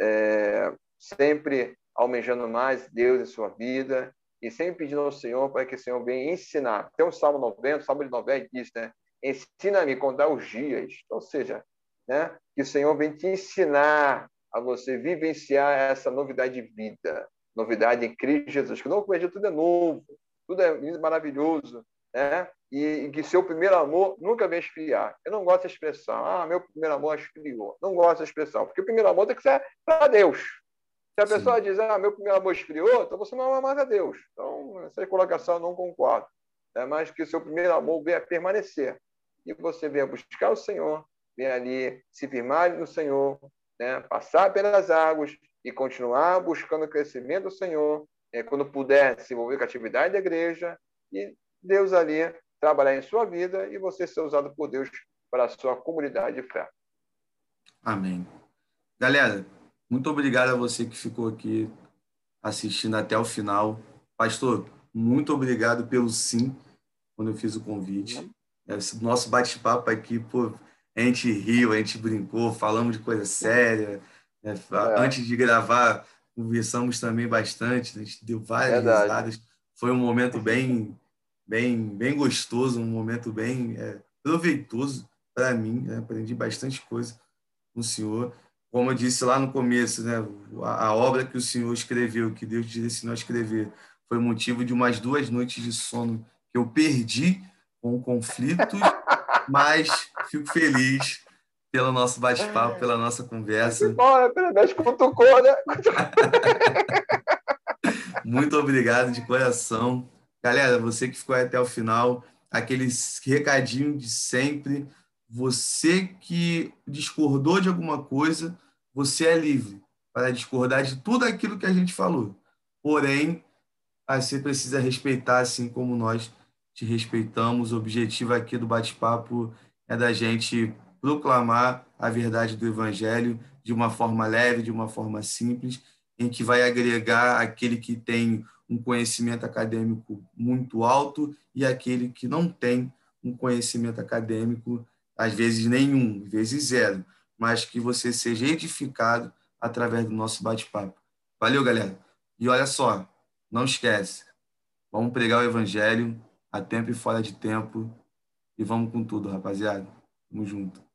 é, sempre almejando mais Deus em sua vida e sempre pedindo ao Senhor para que o Senhor venha ensinar. Tem um Salmo 90, o Salmo de 90 diz, né? Ensina-me contar os dias. Ou seja, né? que o Senhor venha te ensinar a você vivenciar essa novidade de vida, novidade em Cristo Jesus, que não conhecia tudo é novo, tudo é maravilhoso, né? E, e, que seu primeiro amor nunca vai esfriar. Eu não gosto da expressão, ah, meu primeiro amor esfriou. Não gosto da expressão, porque o primeiro amor tem que ser para Deus. Se a Sim. pessoa diz, ah, meu primeiro amor esfriou, então você não ama mais a Deus. Então, essa colocação eu não concordo. É mais que o seu primeiro amor venha permanecer. E você venha buscar o Senhor, venha ali se firmar no Senhor, né? passar pelas águas e continuar buscando o crescimento do Senhor, é, quando puder se envolver com a atividade da igreja, e Deus ali trabalhar em sua vida e você ser usado por Deus para a sua comunidade de fé. Amém. Galera, muito obrigado a você que ficou aqui assistindo até o final. Pastor, muito obrigado pelo sim quando eu fiz o convite. Esse nosso bate-papo aqui, pô, a gente riu, a gente brincou, falamos de coisa séria. Né? É. Antes de gravar, conversamos também bastante, a gente deu várias Verdade. risadas. Foi um momento bem, bem, bem gostoso, um momento bem é, proveitoso para mim. Né? Aprendi bastante coisa com o senhor como eu disse lá no começo, né, a, a obra que o Senhor escreveu, que Deus direcionou a escrever, foi motivo de umas duas noites de sono que eu perdi com conflitos, mas fico feliz pelo nosso bate-papo, pela nossa conversa. Bora, pelo menos cutucou, né? Muito obrigado de coração. Galera, você que ficou até o final, aquele recadinho de sempre. Você que discordou de alguma coisa, você é livre para discordar de tudo aquilo que a gente falou. Porém, você precisa respeitar, assim como nós te respeitamos. O objetivo aqui do bate-papo é da gente proclamar a verdade do Evangelho de uma forma leve, de uma forma simples, em que vai agregar aquele que tem um conhecimento acadêmico muito alto e aquele que não tem um conhecimento acadêmico às vezes nenhum, às vezes zero, mas que você seja edificado através do nosso bate-papo. Valeu, galera. E olha só, não esquece, vamos pregar o evangelho a tempo e fora de tempo e vamos com tudo, rapaziada. Tamo junto.